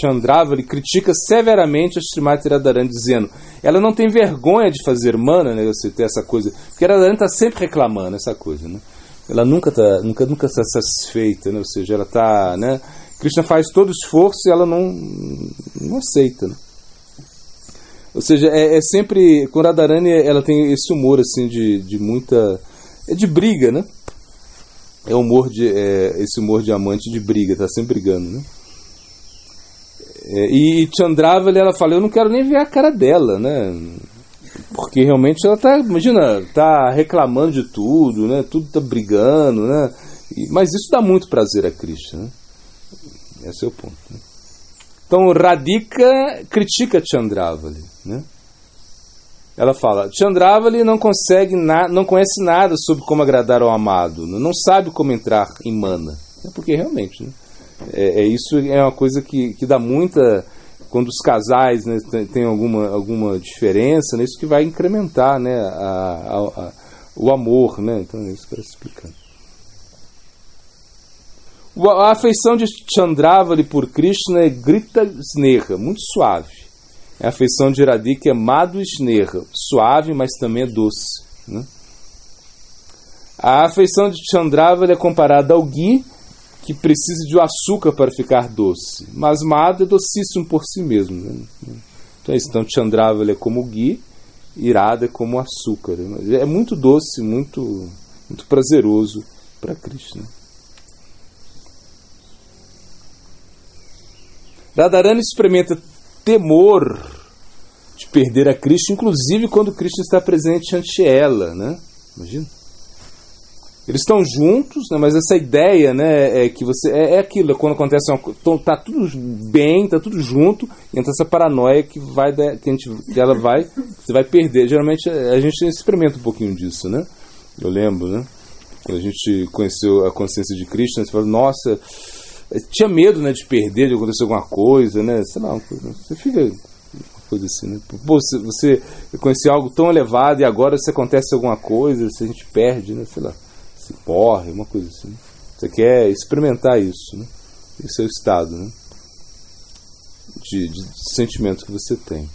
Chandravali critica severamente a Srimati Radharani, dizendo ela não tem vergonha de fazer mana, né, você ter essa coisa, porque a Radharani está sempre reclamando essa coisa, né? Ela nunca está nunca, nunca está satisfeita, né? ou seja, ela está, né? Krishna faz todo o esforço e ela não, não aceita, né? Ou seja, é, é sempre, com Radharani ela tem esse humor assim de, de muita, é de briga, né? É humor de, é, esse humor de amante de briga, tá sempre brigando, né? É, e Chandravali, ela fala, eu não quero nem ver a cara dela, né? Porque realmente ela tá, imagina, tá reclamando de tudo, né? Tudo tá brigando, né? E, mas isso dá muito prazer a Krishna, né? Esse é o ponto. Né? Então Radhika critica Chandravali, né? Ela fala: Chandravali não consegue na, não conhece nada sobre como agradar ao amado, não sabe como entrar em mana. É porque realmente, né? É, é, isso é uma coisa que, que dá muita. Quando os casais né, tem, alguma, alguma diferença, né, isso que vai incrementar né, a, a, o amor, né? Então é isso que eu explicar. A afeição de Chandravali por Krishna é grita sneha, muito suave. A afeição de Radhika é madhu sneha, suave, mas também é doce. Né? A afeição de Chandravali é comparada ao ghee, que precisa de açúcar para ficar doce. Mas madhu é docíssimo por si mesmo. Né? Então é isso. Então Chandravali é como ghee, Irada é como açúcar. Né? É muito doce, muito, muito prazeroso para Krishna. Radharani experimenta temor de perder a Krishna, inclusive quando Krishna está presente ante ela, né? Imagina. Eles estão juntos, né, mas essa ideia, né, é que você é, é aquilo, é quando acontece uma coisa, tá tudo bem, tá tudo junto, entra essa paranoia que vai que a gente que ela vai, você vai perder. Geralmente a gente experimenta um pouquinho disso, né? Eu lembro, né? Quando a gente conheceu a consciência de Krishna, você fala, nossa, tinha medo, né, de perder, de acontecer alguma coisa, né? Sei lá, você fica coisa assim, né? Pô, você, você conhecia algo tão elevado e agora se acontece alguma coisa, se a gente perde, né? Sei lá, se morre, uma coisa assim. Você quer experimentar isso, né? Esse é o estado, né? De, de sentimento que você tem.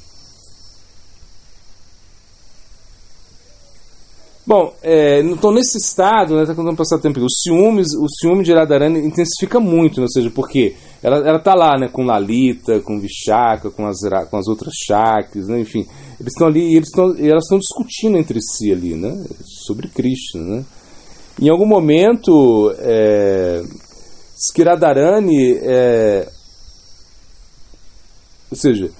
Bom, é, então nesse estado, né, tá contando passar tempo, o ciúmes, o ciúme de Radharani intensifica muito, né, ou seja, porque ela, ela tá lá, né, com Lalita, com Vishaka, com as, com as outras Shakis, né, enfim, eles estão ali, eles estão, elas estão discutindo entre si ali, né, sobre Krishna, né. Em algum momento, é, Radharani, é, ou seja,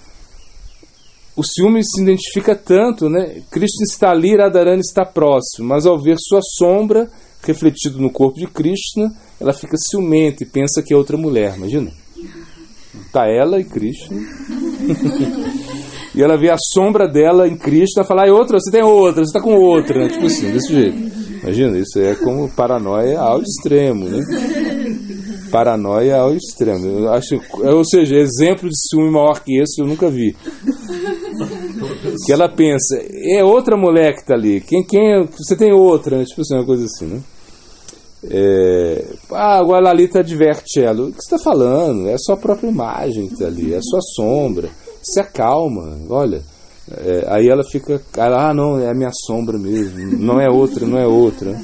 o ciúme se identifica tanto, né? Krishna está ali, Radharani está próximo, mas ao ver sua sombra refletido no corpo de Krishna, ela fica ciumenta e pensa que é outra mulher, imagina. Tá ela e Krishna. e ela vê a sombra dela em Krishna e fala, ah, outra, você tem outra, você está com outra, né? Tipo assim, desse jeito. Imagina, isso é como paranoia ao extremo, né? Paranoia ao extremo. Eu acho, ou seja, exemplo de ciúme maior que esse eu nunca vi que ela pensa, é outra mulher que está ali, quem, quem é, você tem outra, né? tipo assim, uma coisa assim, né? É, ah, agora a Lalita adverte ela. O que você está falando? É a sua própria imagem que está ali, é a sua sombra. Se acalma, olha. É, aí ela fica, ah, não, é a minha sombra mesmo, não é outra, não é outra.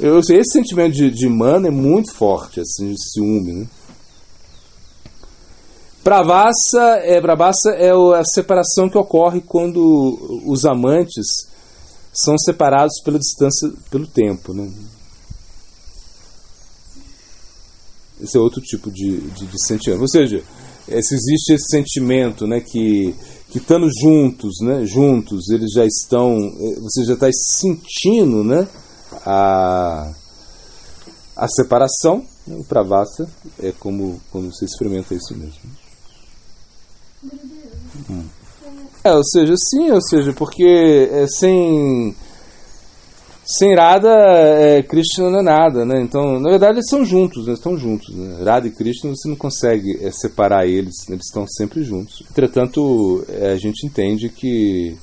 Eu, esse sentimento de, de mana é muito forte, assim, de ciúme, né? Pravassa é, Pravassa é a separação que ocorre quando os amantes são separados pela distância, pelo tempo. Né? Esse é outro tipo de, de, de sentimento. Ou seja, se existe esse sentimento né, que, que estando juntos, né, juntos, eles já estão, eh, você já está sentindo né, a, a separação, né, o pravassa é como quando você experimenta isso mesmo. Hum. É, ou seja, sim, ou seja, porque é, sem sem Radha, é, Krishna não é nada, né? Então, na verdade, eles são juntos, né? estão juntos. Né? Radha e Krishna, você não consegue é, separar eles, né? eles estão sempre juntos. Entretanto, é, a gente entende que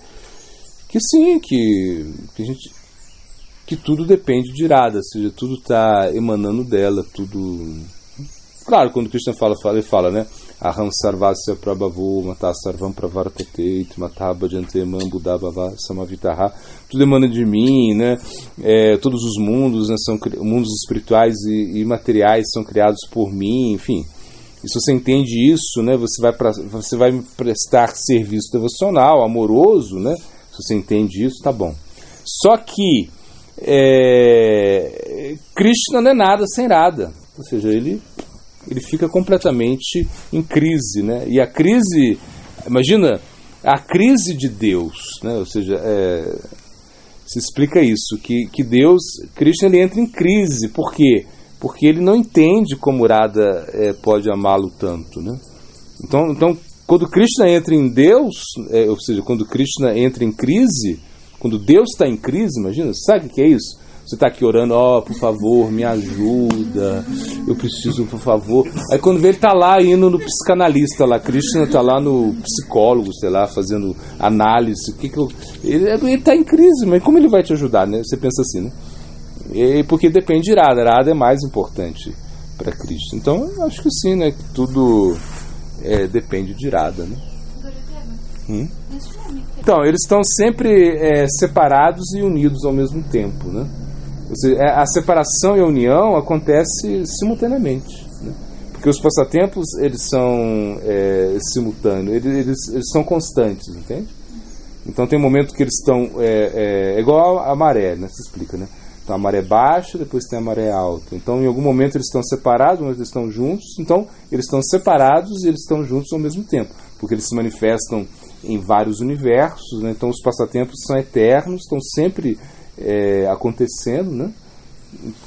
que sim, que, que gente que tudo depende de Radha, ou seja, tudo está emanando dela, tudo. Claro, quando Krishna fala, fala ele fala, né? Aham sarvasya prabhavu mata sarvam pravartate mata bhajante man buddhavava samavitaha tudo emana de mim, né? É, todos os mundos, né, são mundos espirituais e, e, materiais são criados por mim, enfim. E se você entende isso, né, você vai pra, você vai me prestar serviço devocional, amoroso, né? Se você entende isso, tá bom. Só que é, Krishna não é nada sem nada, ou seja, ele ele fica completamente em crise, né? E a crise, imagina, a crise de Deus, né? Ou seja, é, se explica isso, que, que Deus, Cristo ele entra em crise, por quê? Porque ele não entende como Radha é, pode amá-lo tanto, né? Então, então, quando Krishna entra em Deus, é, ou seja, quando Krishna entra em crise, quando Deus está em crise, imagina, sabe o que é isso? Você está aqui orando, ó, oh, por favor, me ajuda, eu preciso, por favor. Aí quando vê ele está lá indo no psicanalista lá, Krishna está lá no psicólogo, sei lá, fazendo análise. O que que eu... Ele está em crise, mas como ele vai te ajudar, né? Você pensa assim, né? E, porque depende de Radha, Radha é mais importante para Cristo. Então, acho que sim, né? Que tudo é, depende de Radha, né? Hum? Então, eles estão sempre é, separados e unidos ao mesmo tempo, né? Seja, é, a separação e a união acontece simultaneamente, né? porque os passatempos eles são é, simultâneos, eles, eles, eles, são constantes, entende? Então tem um momento que eles estão é, é, é igual a, maré, né? Se explica, né? Então a maré baixa, depois tem a maré alta. Então em algum momento eles estão separados, mas eles estão juntos. Então eles estão separados e eles estão juntos ao mesmo tempo, porque eles se manifestam em vários universos, né? então os passatempos são eternos, estão sempre é, acontecendo, né?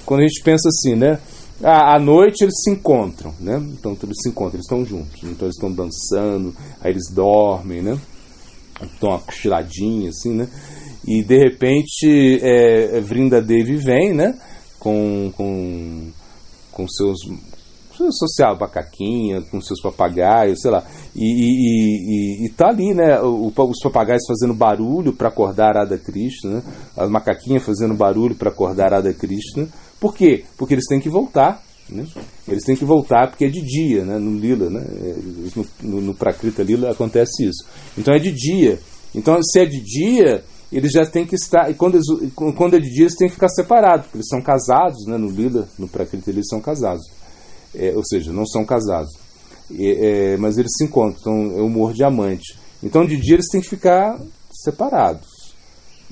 Quando a gente pensa assim, né? à noite eles se encontram, né? Então eles se encontram, eles estão juntos, então eles estão dançando, aí eles dormem, né? Estão uma cochiladinha assim, né? E de repente é, Vrinda Devi vem, né? Com, com, com seus social, macaquinha, com seus papagaios, sei lá. E, e, e, e tá ali, né? O, os papagaios fazendo barulho para acordar Radha Krishna, né? as macaquinhas fazendo barulho para acordar Radha Krishna. Por quê? Porque eles têm que voltar. Né? Eles têm que voltar porque é de dia, né? no Lila, né? no, no, no Prakrita Lila acontece isso. Então é de dia. Então, se é de dia, eles já têm que estar. E quando, eles, quando é de dia, eles têm que ficar separados, porque eles são casados, né? no Lila, no Prakrita, eles são casados é, ou seja, não são casados. É, mas eles se encontram, então é humor diamante. Então de dia eles têm que ficar separados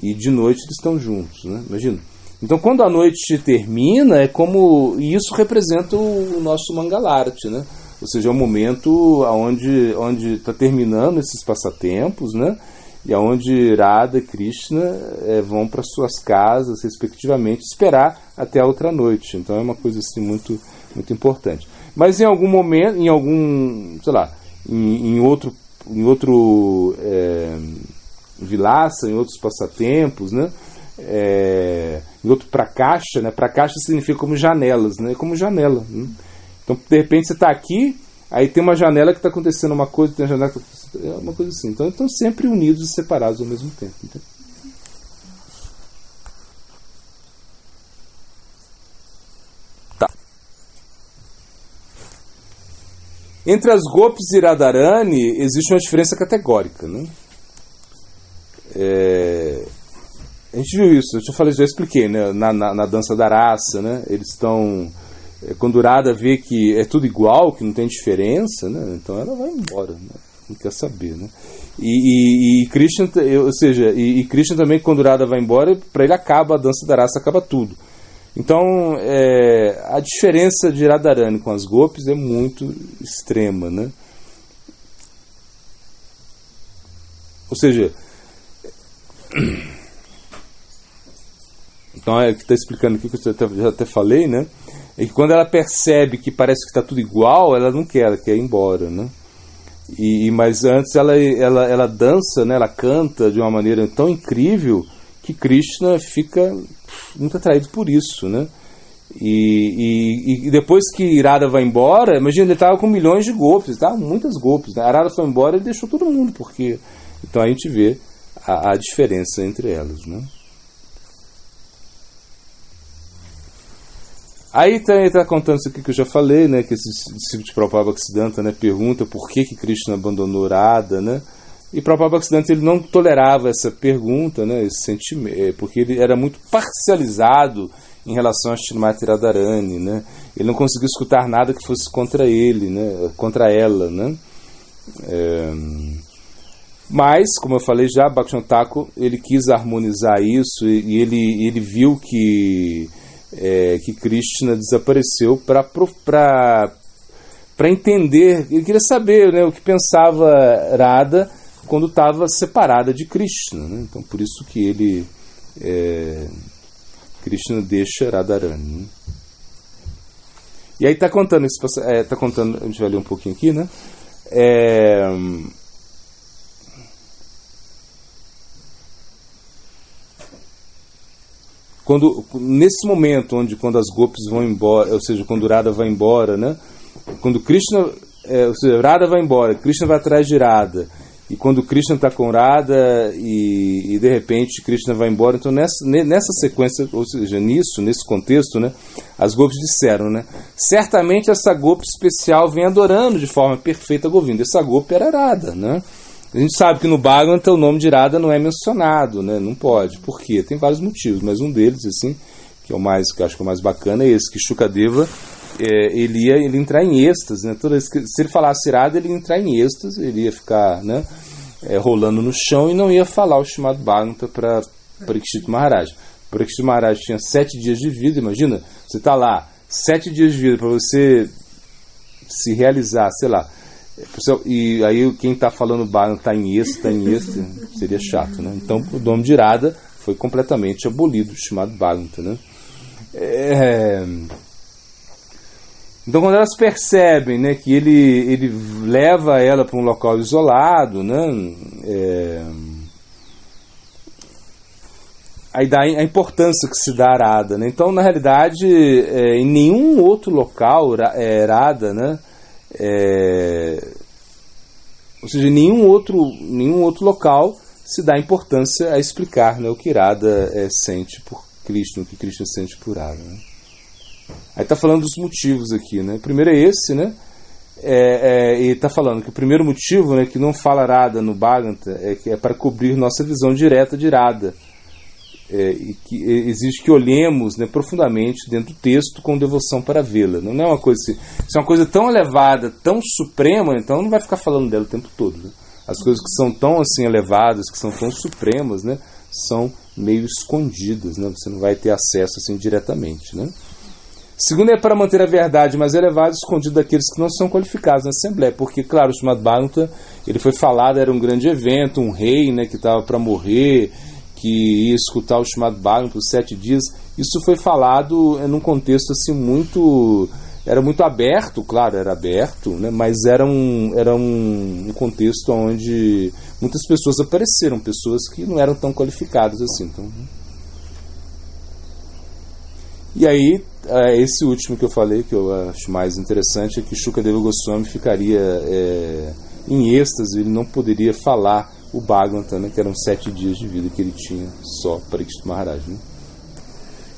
e de noite eles estão juntos, né? Imagina. Então quando a noite termina é como e isso representa o, nosso Mangalarti, né? Ou seja, é o momento onde onde está terminando esses passatempos, né? E aonde Radha e Krishna é, vão para suas casas respectivamente esperar até a outra noite. Então é uma coisa assim muito muito importante. Mas em algum momento, em algum, sei lá, em, em outro, em outro é, vilaça, em outros passatempos, né? É, em outro para caixa, né? Para caixa significa como janelas, né? Como janela. Né? Então, de repente você está aqui, aí tem uma janela que está acontecendo uma coisa, tem uma janela que é uma coisa assim. Então, estão sempre unidos e separados ao mesmo tempo. Entre as Gopis e Radharani existe uma diferença categórica. Né? É... A gente viu isso, eu já falei, já expliquei, né? na, na, na dança da raça, né? eles estão. É, quando Radha vê que é tudo igual, que não tem diferença, né? então ela vai embora, né? não quer saber. Né? E, e, e Krishna, ou seja, e, e Krishna também, quando Radha vai embora, para ele acaba a dança da raça, acaba tudo. Então, é, a diferença de Radharani com as Gopis é muito extrema, né? Ou seja, então é o que está explicando aqui, que eu já até, já até falei, né? É que quando ela percebe que parece que está tudo igual, ela não quer, ela quer ir embora, né? E, mas antes ela, ela, ela dança, né? ela canta de uma maneira tão incrível que Krishna fica muito atraído por isso, né? E, e, e depois que Irada vai embora, imagina, ele estava com milhões de golpes, tá? muitas golpes. Né? Irada foi embora e deixou todo mundo, porque. Então a gente vê a, a diferença entre elas. Né? Aí está tá contando isso aqui que eu já falei, né? Que esse discípulo de Prabhupada Bhaktisiddhanta né, pergunta por que, que Krishna abandonou Radha, né? E Prabhupada Bhaktisiddhanta ele não tolerava essa pergunta, né, esse sentimento, é, porque ele era muito parcializado em relação a Srimati Radharani, né? Ele não conseguiu escutar nada que fosse contra ele, né, contra ela, né? É, mas, como eu falei já, Bhaktivinoda ele quis harmonizar isso e, ele, ele viu que é, que Krishna desapareceu para para entender, ele queria saber né, o que pensava Radha quando estava separada de Krishna. Né? Então, por isso que ele. É, Krishna deixa Radharani. Né? E aí está contando isso, é, tá contando, a gente vai ler um pouquinho aqui, né? É, quando nesse momento onde quando as golpes vão embora, ou seja, quando Radha vai embora, né? Quando Krishna, é, ou seja, Radha vai embora, Krishna vai atrás de Radha. E quando Krishna está com Radha e, e, de repente Krishna vai embora, então nessa, nessa sequência, ou seja, nisso, nesse contexto, né, as golpes disseram, né, certamente essa golpe especial vem adorando de forma perfeita Govinda. Essa golpe era Radha, né? A gente sabe que no Bhagavata o nome de Radha não é mencionado, né? Não pode. Por quê? Tem vários motivos, mas um deles, assim, que é o mais, que acho que é o mais bacana, é esse, que Shukadeva é, ele ia ele entrar em êxtase, né? Toda vez que, se ele falasse Radha, ele ia entrar em êxtase, ele ia ficar, né? É, rolando no chão e não ia falar o chamado Bhagavata para Parikshit Maharaj. Parikshit Maharaj tinha sete dias de vida, imagina, você está lá, sete dias de vida para você se realizar, sei lá, e aí quem está falando Bhagwan está em êxtase, está em êxtase, seria chato, né? Então o nome de Irada foi completamente abolido, chamado Bhagavata, né? É... Então quando elas percebem né, que ele, ele leva ela para um local isolado, né, é... aí dá a importância que se dá a Arada. Né? Então, na realidade, é, em nenhum outro local, é, Arada, né, é, ou seja, em nenhum outro, nenhum outro local se dá importância a explicar né, o que Irada é, sente por Cristo, o que Cristo sente por Irada. Né? Aí está falando dos motivos aqui. Né? O primeiro é esse, né? É, é, e está falando que o primeiro motivo né, que não fala Irada no Bhagavata é que é para cobrir nossa visão direta de Irada é, e que exige que olhemos né, profundamente dentro do texto com devoção para vê-la. Não é uma coisa assim, se é uma coisa tão elevada, tão suprema, então não vai ficar falando dela o tempo todo. Né? As coisas que são tão assim elevadas, que são tão supremas, né, são meio escondidas, né? Você não vai ter acesso assim diretamente, né? Segundo é para manter a verdade mais elevada escondida daqueles que não são qualificados na Assembleia, porque, claro, o Srimad Bhagavatam, ele foi falado, era um grande evento, um rei né, que estava para morrer, que ia escutar o chamado Bhagavatam por sete dias. Isso foi falado em um contexto assim muito era muito aberto, claro, era aberto, né? mas era um, era um, um, contexto onde muitas pessoas apareceram, pessoas que não eram tão qualificadas assim. Então, né? E aí, é, esse último que eu falei, que eu acho mais interessante, é que Shukadeva Goswami ficaria é, em êxtase, ele não poderia falar o Bhagavatam, né, que eram sete dias de vida que ele tinha só para Krishna Maharaj. Né?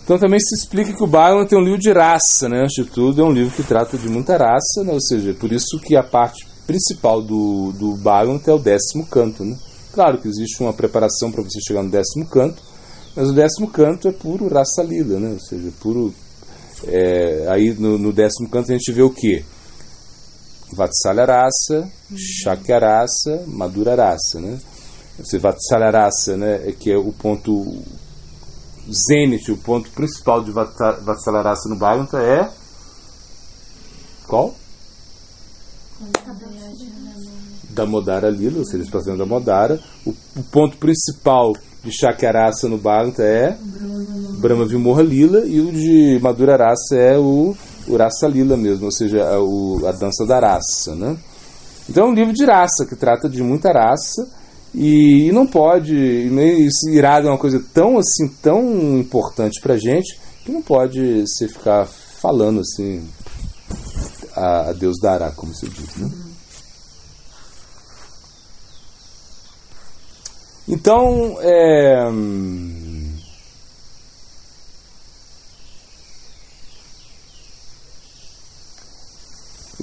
Então também se explica que o Bhagavatam é um livro de raça, né? antes de tudo é um livro que trata de muita raça, né? ou seja, por isso que a parte principal do, do Bhagavatam é o décimo canto. Né? Claro que existe uma preparação para você chegar no décimo canto, mas o décimo canto é puro raça lida, né? ou seja, puro... É, aí no, no décimo canto a gente vê o quê? Vatsalya raça, Shakya raça, Madura raça, né? Você Vatsalya raça, né, é que é o ponto zênite, o ponto principal de Vatsalya raça no Bhagavata é qual? Damodara Lila, ou seja, expansão da Modara. O, o, ponto principal de Shakyarasa no Bhagavata é Brahma Vimorra Lila e o de Madura Rasa é o o Lila mesmo, ou seja, a, o, a dança da raça. Né? Então é um livro de raça, que trata de muita raça, e, e não pode, isso irado é uma coisa tão assim, tão importante pra gente, que não pode você ficar falando assim, a, a Deus dará, como se diz. Né? Então, é,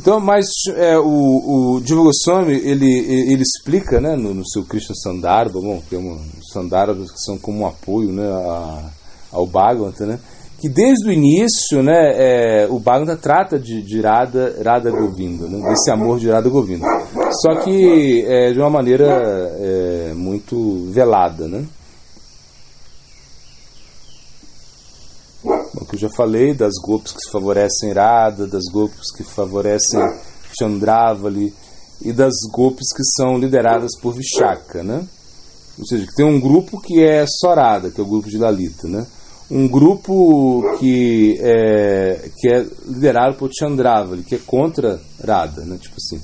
Então, mas é, o, o Diva ele, ele explica né, no, no seu Krishna Sandarbha, bom, que é um, que são como um apoio né, a, ao Bhagavata, né, que desde o início né, é, o Bhagavata trata de, de Radha, Radha Govinda, né, desse amor de Radha Govinda. Só que é, de uma maneira é, muito velada. Né? o que eu já falei, das golpes que favorecem Irada, das golpes que favorecem Chandravali e das golpes que são lideradas por Vishaka, né? Ou seja, que tem um grupo que é Sorada, que é o grupo de Lalita, né? um grupo que é, que é liderado por Chandravali, que é contra Radha, né? tipo assim,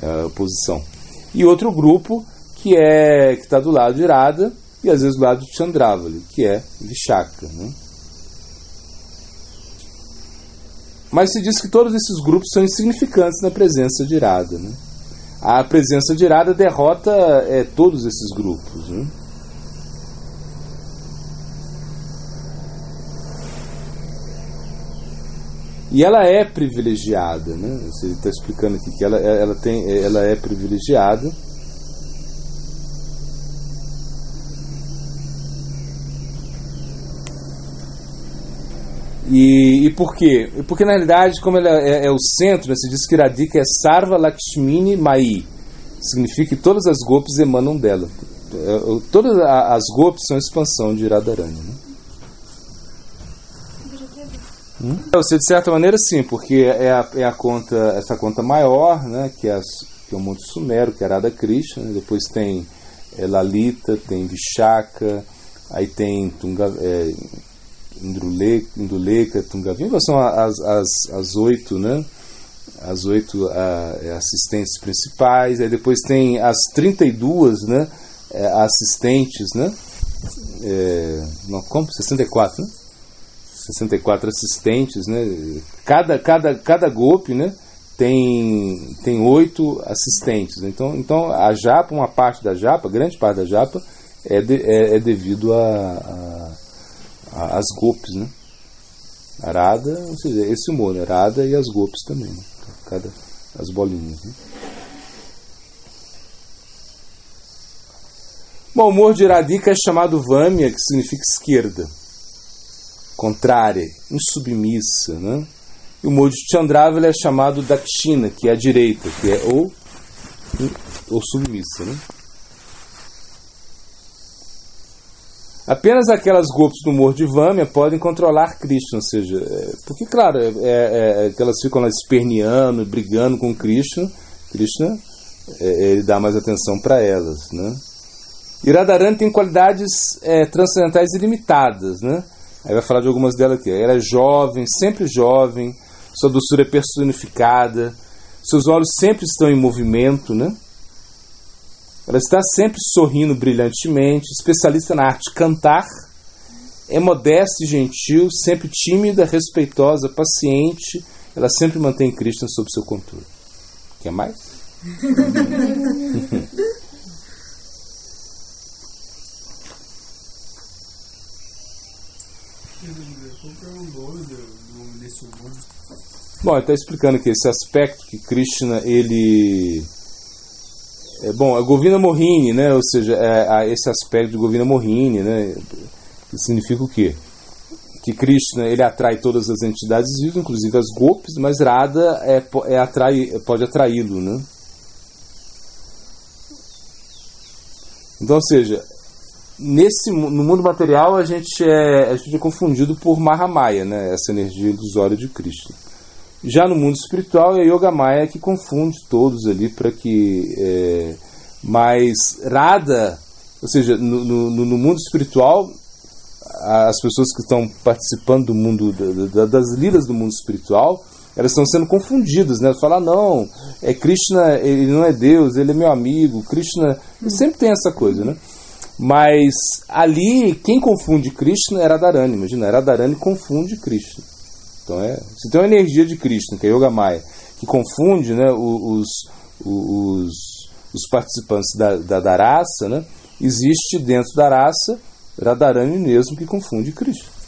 é, a oposição. E outro grupo que é que está do lado de Radha e às vezes do lado de Chandravali, que é Vishaka. Né? Mas se diz que todos esses grupos são insignificantes na presença de Radha. Né? A presença de Radha derrota é, todos esses grupos. Né? E ela é privilegiada, né? Você está explicando aqui que ela, ela, tem, ela é privilegiada. E, e por quê? Porque na realidade, como ela é, é o centro, né, se diz que Radhika é Sarva Lakshmini Mai, significa que todas as golpes emanam dela. É, todas as golpes são expansão de Radharani. Né? Hum? Você, de certa maneira, sim, porque é a, é a conta, essa conta maior, né, que, é que é o Monte Sumero, que é Radha Krishna, né, depois tem é, Lalita, tem Vishaka, aí tem Tunga, é, Induleka, Tungavimba, são as, as, as oito, né? As oito a, é, assistentes principais, aí depois tem as 32 né? É, assistentes, né? É, não, como? 64, né? 64 assistentes, né? Cada, cada, cada golpe, né? Tem, tem oito assistentes. Então, então a japa, uma parte da japa, grande parte da japa, é, de, é, é devido a, a, as golpes, né? Arada, ou seja, esse humor, né? Arada e as golpes também, né? Cada, as bolinhas, né? Bom, o humor de Radhika é chamado Vâmia, que significa esquerda contrária, insubmissa. Né? E o modo de Chandrava é chamado Dakshina, que é a direita, que é ou, ou submissa. Né? Apenas aquelas golpes do humor de Vâmia podem controlar Krishna, ou seja, é, porque, claro, é, é, é, elas ficam lá esperneando, brigando com Krishna, Krishna é, ele dá mais atenção para elas. Né? E Radharani tem qualidades é, transcendentais ilimitadas, né? Aí vai falar de algumas delas aqui. Ela é jovem, sempre jovem, sua doçura é personificada, seus olhos sempre estão em movimento, né? Ela está sempre sorrindo brilhantemente, especialista na arte cantar, é modesta e gentil, sempre tímida, respeitosa, paciente. Ela sempre mantém Krishna sob seu controle. Quer mais? Bom, ele está explicando que esse aspecto que Krishna ele é bom, é Govina Mohini, né? Ou seja, é, esse aspecto de Govina Mohini, né? Que significa o quê? Que Krishna ele atrai todas as entidades vivas, inclusive as golpes, mas Radha é, é atrai, pode atraí-lo, né? Então, ou seja, nesse no mundo material a gente é a gente é confundido por Mahamaya, né? Essa energia ilusória de Krishna. Já no mundo espiritual é Yoga Maya que confunde todos ali para que. É, mas Radha, ou seja, no, no, no, mundo espiritual, as pessoas que estão participando do mundo, da, das lidas do mundo espiritual, elas estão sendo confundidas, né? Falar, ah, não, é Krishna, ele não é Deus, ele é meu amigo, Krishna. Sempre tem essa coisa, né? Mas ali, quem confunde Krishna era Radharani, imagina, Radharani confunde Krishna. Então é, se tem uma energia de Krishna, que é Yoga Maya, que confunde né, os, os, os participantes da, da, da raça, né, existe dentro da raça Radharani mesmo que confunde Krishna.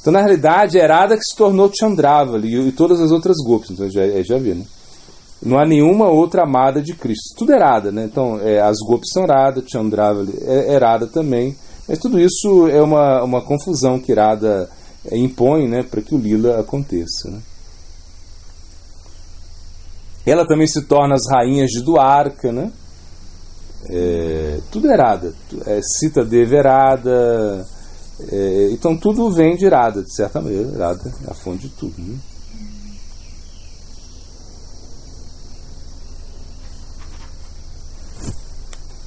Então, na realidade, é Radha que se tornou Chandravali e, e todas as outras golpes. Então, já, já vi, né? Não há nenhuma outra amada de Cristo. Tudo é né? Então, é, as golpes são Radha, Chandravali é, é também. Mas tudo isso é uma, uma confusão que Irada eh, impõe né, para que o Lila aconteça. Né? Ela também se torna as rainhas de Duarca, né? É, tudo é Irada. É, cita Deverada. É, então tudo vem de Irada, de certa maneira. Irada é a fonte de tudo. Né?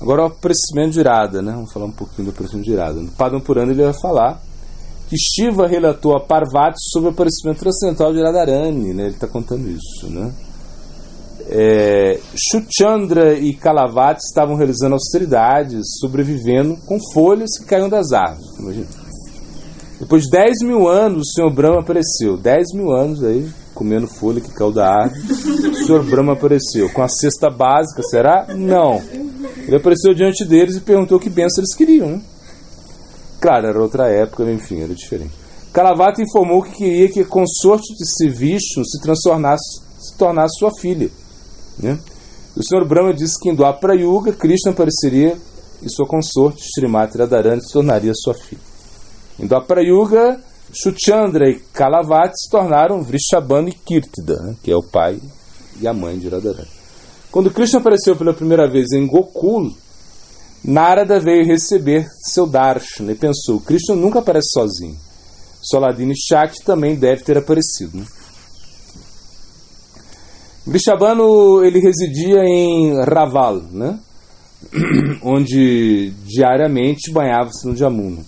Agora o aparecimento de Irada, né? Vamos falar um pouquinho do aparecimento de Irada. No Padam Purana ele vai falar que Shiva relatou a Parvati sobre o aparecimento transcendental de Radharani, né? Ele está contando isso, né? É, Shuchandra e Kalavati estavam realizando austeridades, sobrevivendo com folhas que caíam das árvores. Imagina. Depois de 10 mil anos, o Senhor Brahma apareceu. 10 mil anos aí, comendo folha que caiu da árvore. O Senhor Brahma apareceu. Com a cesta básica, será? Não. Ele apareceu diante deles e perguntou que bênção eles queriam. Né? Claro, era outra época, enfim, era diferente. Kalavata informou que queria que a consorte de Sivishnu se transformasse, se tornasse sua filha. Né? O Senhor Brahma disse que em Dwapara Yuga, Krishna apareceria e sua consorte, Srimati Radharani, se tornaria sua filha. Em Dwapara Yuga, Shuchandra e Kalavati se tornaram Vrishabhanu e Kirtida, né? que é o pai e a mãe de Radharani. Quando Krishna apareceu pela primeira vez em Gokul, Narada veio receber seu darshan e pensou: Krishna nunca aparece sozinho. Soladini Shakti também deve ter aparecido. Né? Vrishabhanu ele residia em Raval, né? onde diariamente banhava-se no Jamuna.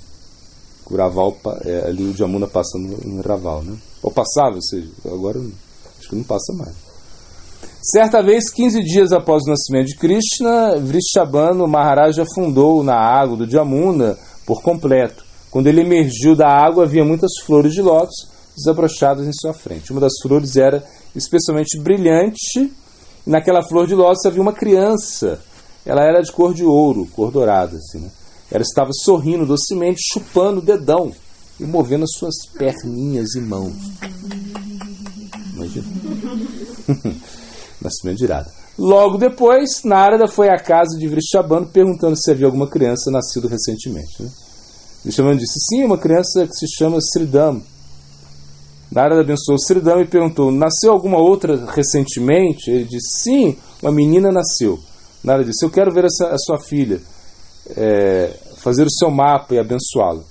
O Raval, é, ali o Jamuna passando em Raval, né? Ou passava, ou seja, agora acho que não passa mais. Certa vez, 15 dias após o nascimento de Krishna, Vrishabhanu Maharaja afundou na água do Jamuna por completo. Quando ele emergiu da água, havia muitas flores de lótus desabrochadas em sua frente. Uma das flores era especialmente brilhante. E naquela flor de lótus havia uma criança. Ela era de cor de ouro, cor dourada. Assim, né? Ela estava sorrindo docemente, chupando o dedão e movendo as suas perninhas e mãos. Imagina. Nascimento de irada. Logo depois, Narada foi à casa de Vrishabhanu perguntando se havia alguma criança nascida recentemente. Né? Disse: Sim, uma criança que se chama Sridham. Narada abençoou Sridham e perguntou: Nasceu alguma outra recentemente? Ele disse: Sim, uma menina nasceu. Narada disse: Eu quero ver essa, a sua filha, é, fazer o seu mapa e abençoá-lo.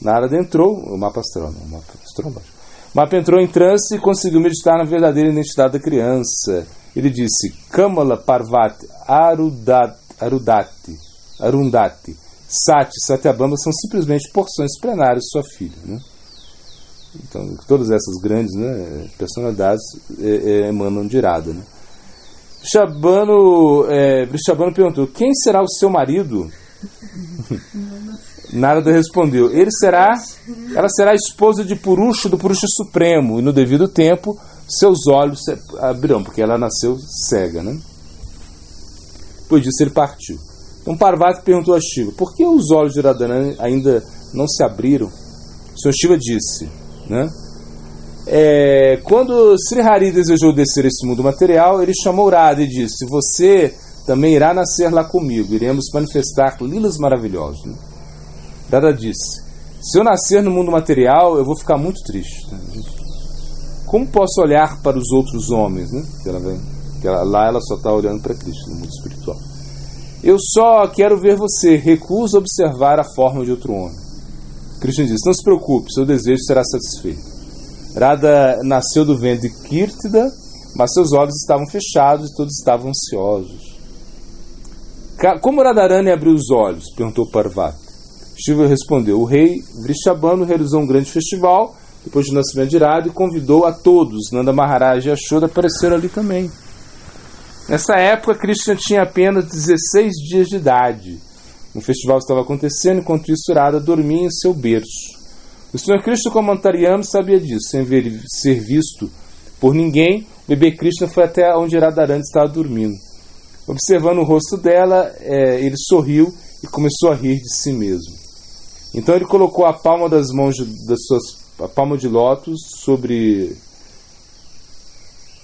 Narada entrou, o mapa astral, não, o mapa baixo. O mapa entrou em transe e conseguiu meditar na verdadeira identidade da criança. Ele disse: Kamala Parvati Arudati, Arundati, Sati, Satyabamba são simplesmente porções plenárias de sua filha. Né? Então, todas essas grandes né, personalidades é, é, emanam de irada. Né? Chabano, é, perguntou: Quem será o seu marido? Narada respondeu: Ele será, ela será a esposa de Purusha, do Purusha Supremo, e no devido tempo seus olhos se abrirão, porque ela nasceu cega, né? Depois disso ele partiu. Então Parvati perguntou a Shiva: Por que os olhos de Radharani ainda não se abriram? O Senhor Shiva disse: né? É, quando Sri Hari desejou descer esse mundo material, ele chamou Radha e disse: Você também irá nascer lá comigo, iremos manifestar lilas maravilhosas. Radha disse: Se eu nascer no mundo material, eu vou ficar muito triste. Como posso olhar para os outros homens? Né? Que ela vem, que ela, lá ela só está olhando para Cristo, no mundo espiritual. Eu só quero ver você, recuso observar a forma de outro homem. Krishna diz: Não se preocupe, seu desejo será satisfeito. Radha nasceu do ventre de Kirtida, mas seus olhos estavam fechados e todos estavam ansiosos. Como Radharani abriu os olhos? perguntou Parvati. Shiva respondeu: O rei Vrishabhanu realizou um grande festival depois do nascimento de Radha e convidou a todos. Nanda Maharaj e Ashoda apareceram ali também. Nessa época, Krishna tinha apenas 16 dias de idade. Um festival estava acontecendo, enquanto isso, Radha dormia em seu berço. O Senhor Krishna, como Antariano, sabia disso. Sem ver, ser visto por ninguém, o bebê Krishna foi até onde Radharani estava dormindo. Observando o rosto dela, é, ele sorriu e começou a rir de si mesmo. Então ele colocou a palma das mãos de, das suas a palma de lótus sobre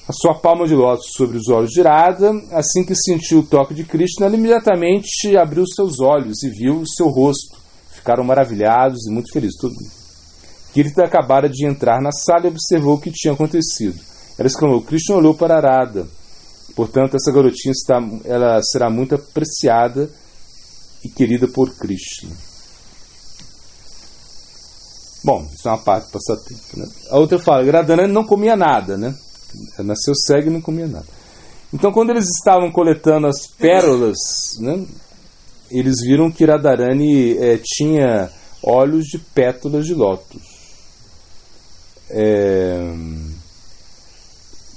a sua palma de lótus sobre os olhos de Radha. Assim que sentiu o toque de Krishna, ela imediatamente abriu seus olhos e viu o seu rosto. Ficaram maravilhados e muito felizes. Tudo. Kirita acabara de entrar na sala e observou o que tinha acontecido. Ela exclamou: Krishna olhou para Radha. Portanto, essa garotinha está, ela será muito apreciada e querida por Krishna. Bom, isso é uma parte do passatempo. Né? A outra fala: Radharani não comia nada, né? nasceu cego e não comia nada. Então, quando eles estavam coletando as pérolas, né, eles viram que Radharani é, tinha olhos de pétalas de lótus. É...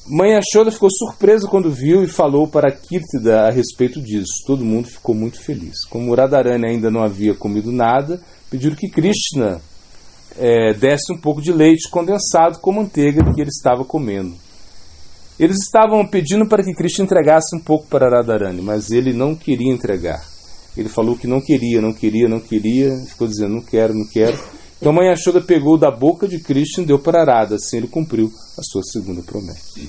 Mãe Ashoda ficou surpresa quando viu e falou para Kirtida a respeito disso. Todo mundo ficou muito feliz. Como Radharani ainda não havia comido nada, pediram que Krishna é, desse um pouco de leite condensado com manteiga que ele estava comendo. Eles estavam pedindo para que Cristo entregasse um pouco para Radharani, mas ele não queria entregar. Ele falou que não queria, não queria, não queria, ficou dizendo não quero, não quero. Então Mãe Yashoda pegou da boca de Cristo e deu para Arada, assim ele cumpriu a sua segunda promessa.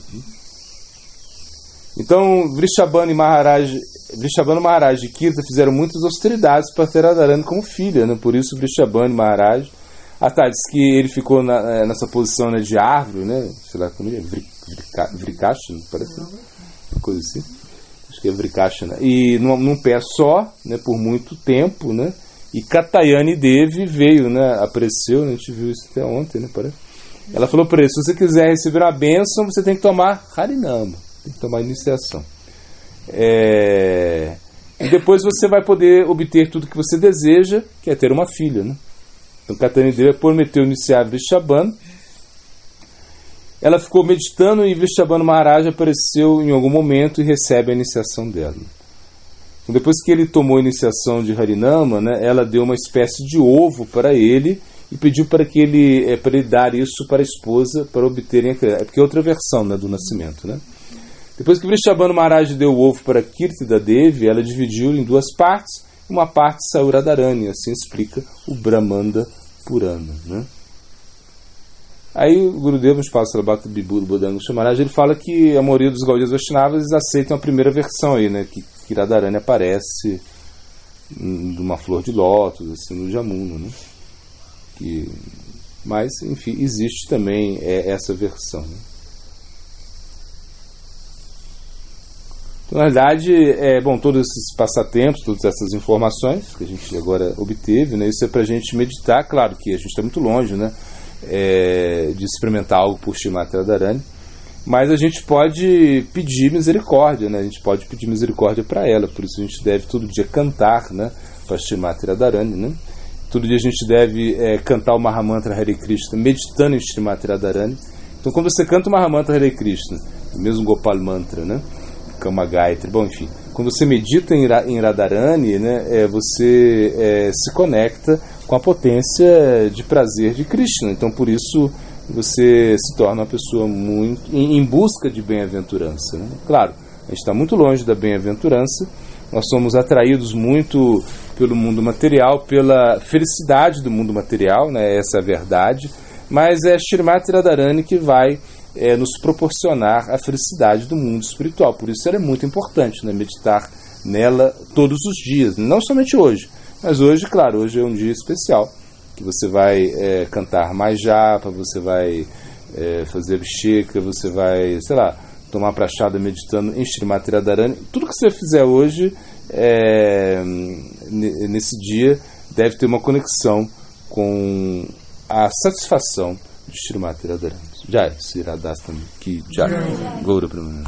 Então Vrishabhana e Maharaj, Vrishabhana Maharaj e Kirta fizeram muitas austeridades para ter Radharani como filha, né? por isso Vrishabhana e Maharaj ah tá, diz que ele ficou na, eh, nessa posição né, de árvore, né? Sei lá como é, Vrikashana, parece uma coisa assim. Acho que é Vrikashana. E num, num pé só, né, por muito tempo, né? E Katayani Devi veio, né? Apareceu, né, a gente viu isso até ontem, né? Parece. Ela falou para ele: se você quiser receber uma bênção, você tem que tomar Harinama, tem que tomar iniciação. É... E depois você vai poder obter tudo que você deseja, que é ter uma filha, né? Então Catarina prometeu iniciar Vrishabhana. Ela ficou meditando e Vrishabhana Maharaj apareceu em algum momento e recebe a iniciação dela. Então, depois que ele tomou a iniciação de Harinama, né, ela deu uma espécie de ovo para ele e pediu para que ele é, para ele dar isso para a esposa para obterem a criança. É porque é outra versão né, do nascimento, né? Depois que Vrishabhana Maharaj deu o ovo para Kirtida Devi, ela dividiu em duas partes. Uma parte saiu Radharani, assim explica o Brahmanda Purana. Né? Aí o Gurudeva, nos Passos Bhakti Bibur Bodhanga Chamaraj, ele fala que a maioria dos Gaudiyas Vaishnavas aceitam a primeira versão aí, né? Que, Radharani aparece de uma flor de lótus, assim, no Jamuna, né? Que, mas, enfim, existe também é, essa versão. Né? Então, na verdade, é, bom, todos esses passatempos, todas essas informações que a gente agora obteve, né, isso é para a gente meditar. Claro que a gente está muito longe né, é, de experimentar algo por Shimati Radharani, mas a gente pode pedir misericórdia, né, a gente pode pedir misericórdia para ela, por isso a gente deve todo dia cantar né, para Shimati Radharani. Né? Todo dia a gente deve é, cantar o Mahamantra Hare Krishna, meditando em Shrimati Radharani. Então, quando você canta o Mahamantra Hare Krishna, o mesmo Gopal Mantra, né? Kama Gayatri. Bom, enfim, quando você medita em, em Radharani, né, é, você é, se conecta com a potência de prazer de Krishna. Então, por isso, você se torna uma pessoa muito em, em busca de bem-aventurança. Né? Claro, a gente está muito longe da bem-aventurança. Nós somos atraídos muito pelo mundo material, pela felicidade do mundo material, né? essa é a verdade. Mas é Shrimati Radharani que vai é, nos proporcionar a felicidade do mundo espiritual. Por isso ela é muito importante, né? meditar nela todos os dias, não somente hoje, mas hoje, claro, hoje é um dia especial, que você vai é, cantar mais japa, você vai é, fazer checa, você vai, sei lá, tomar prachada meditando em Srimati Radharani. Tudo que você fizer hoje, é, nesse dia, deve ter uma conexão com a satisfação de Srimati Radharani. जय श्री राधास्तन की जय गौर प्रमाण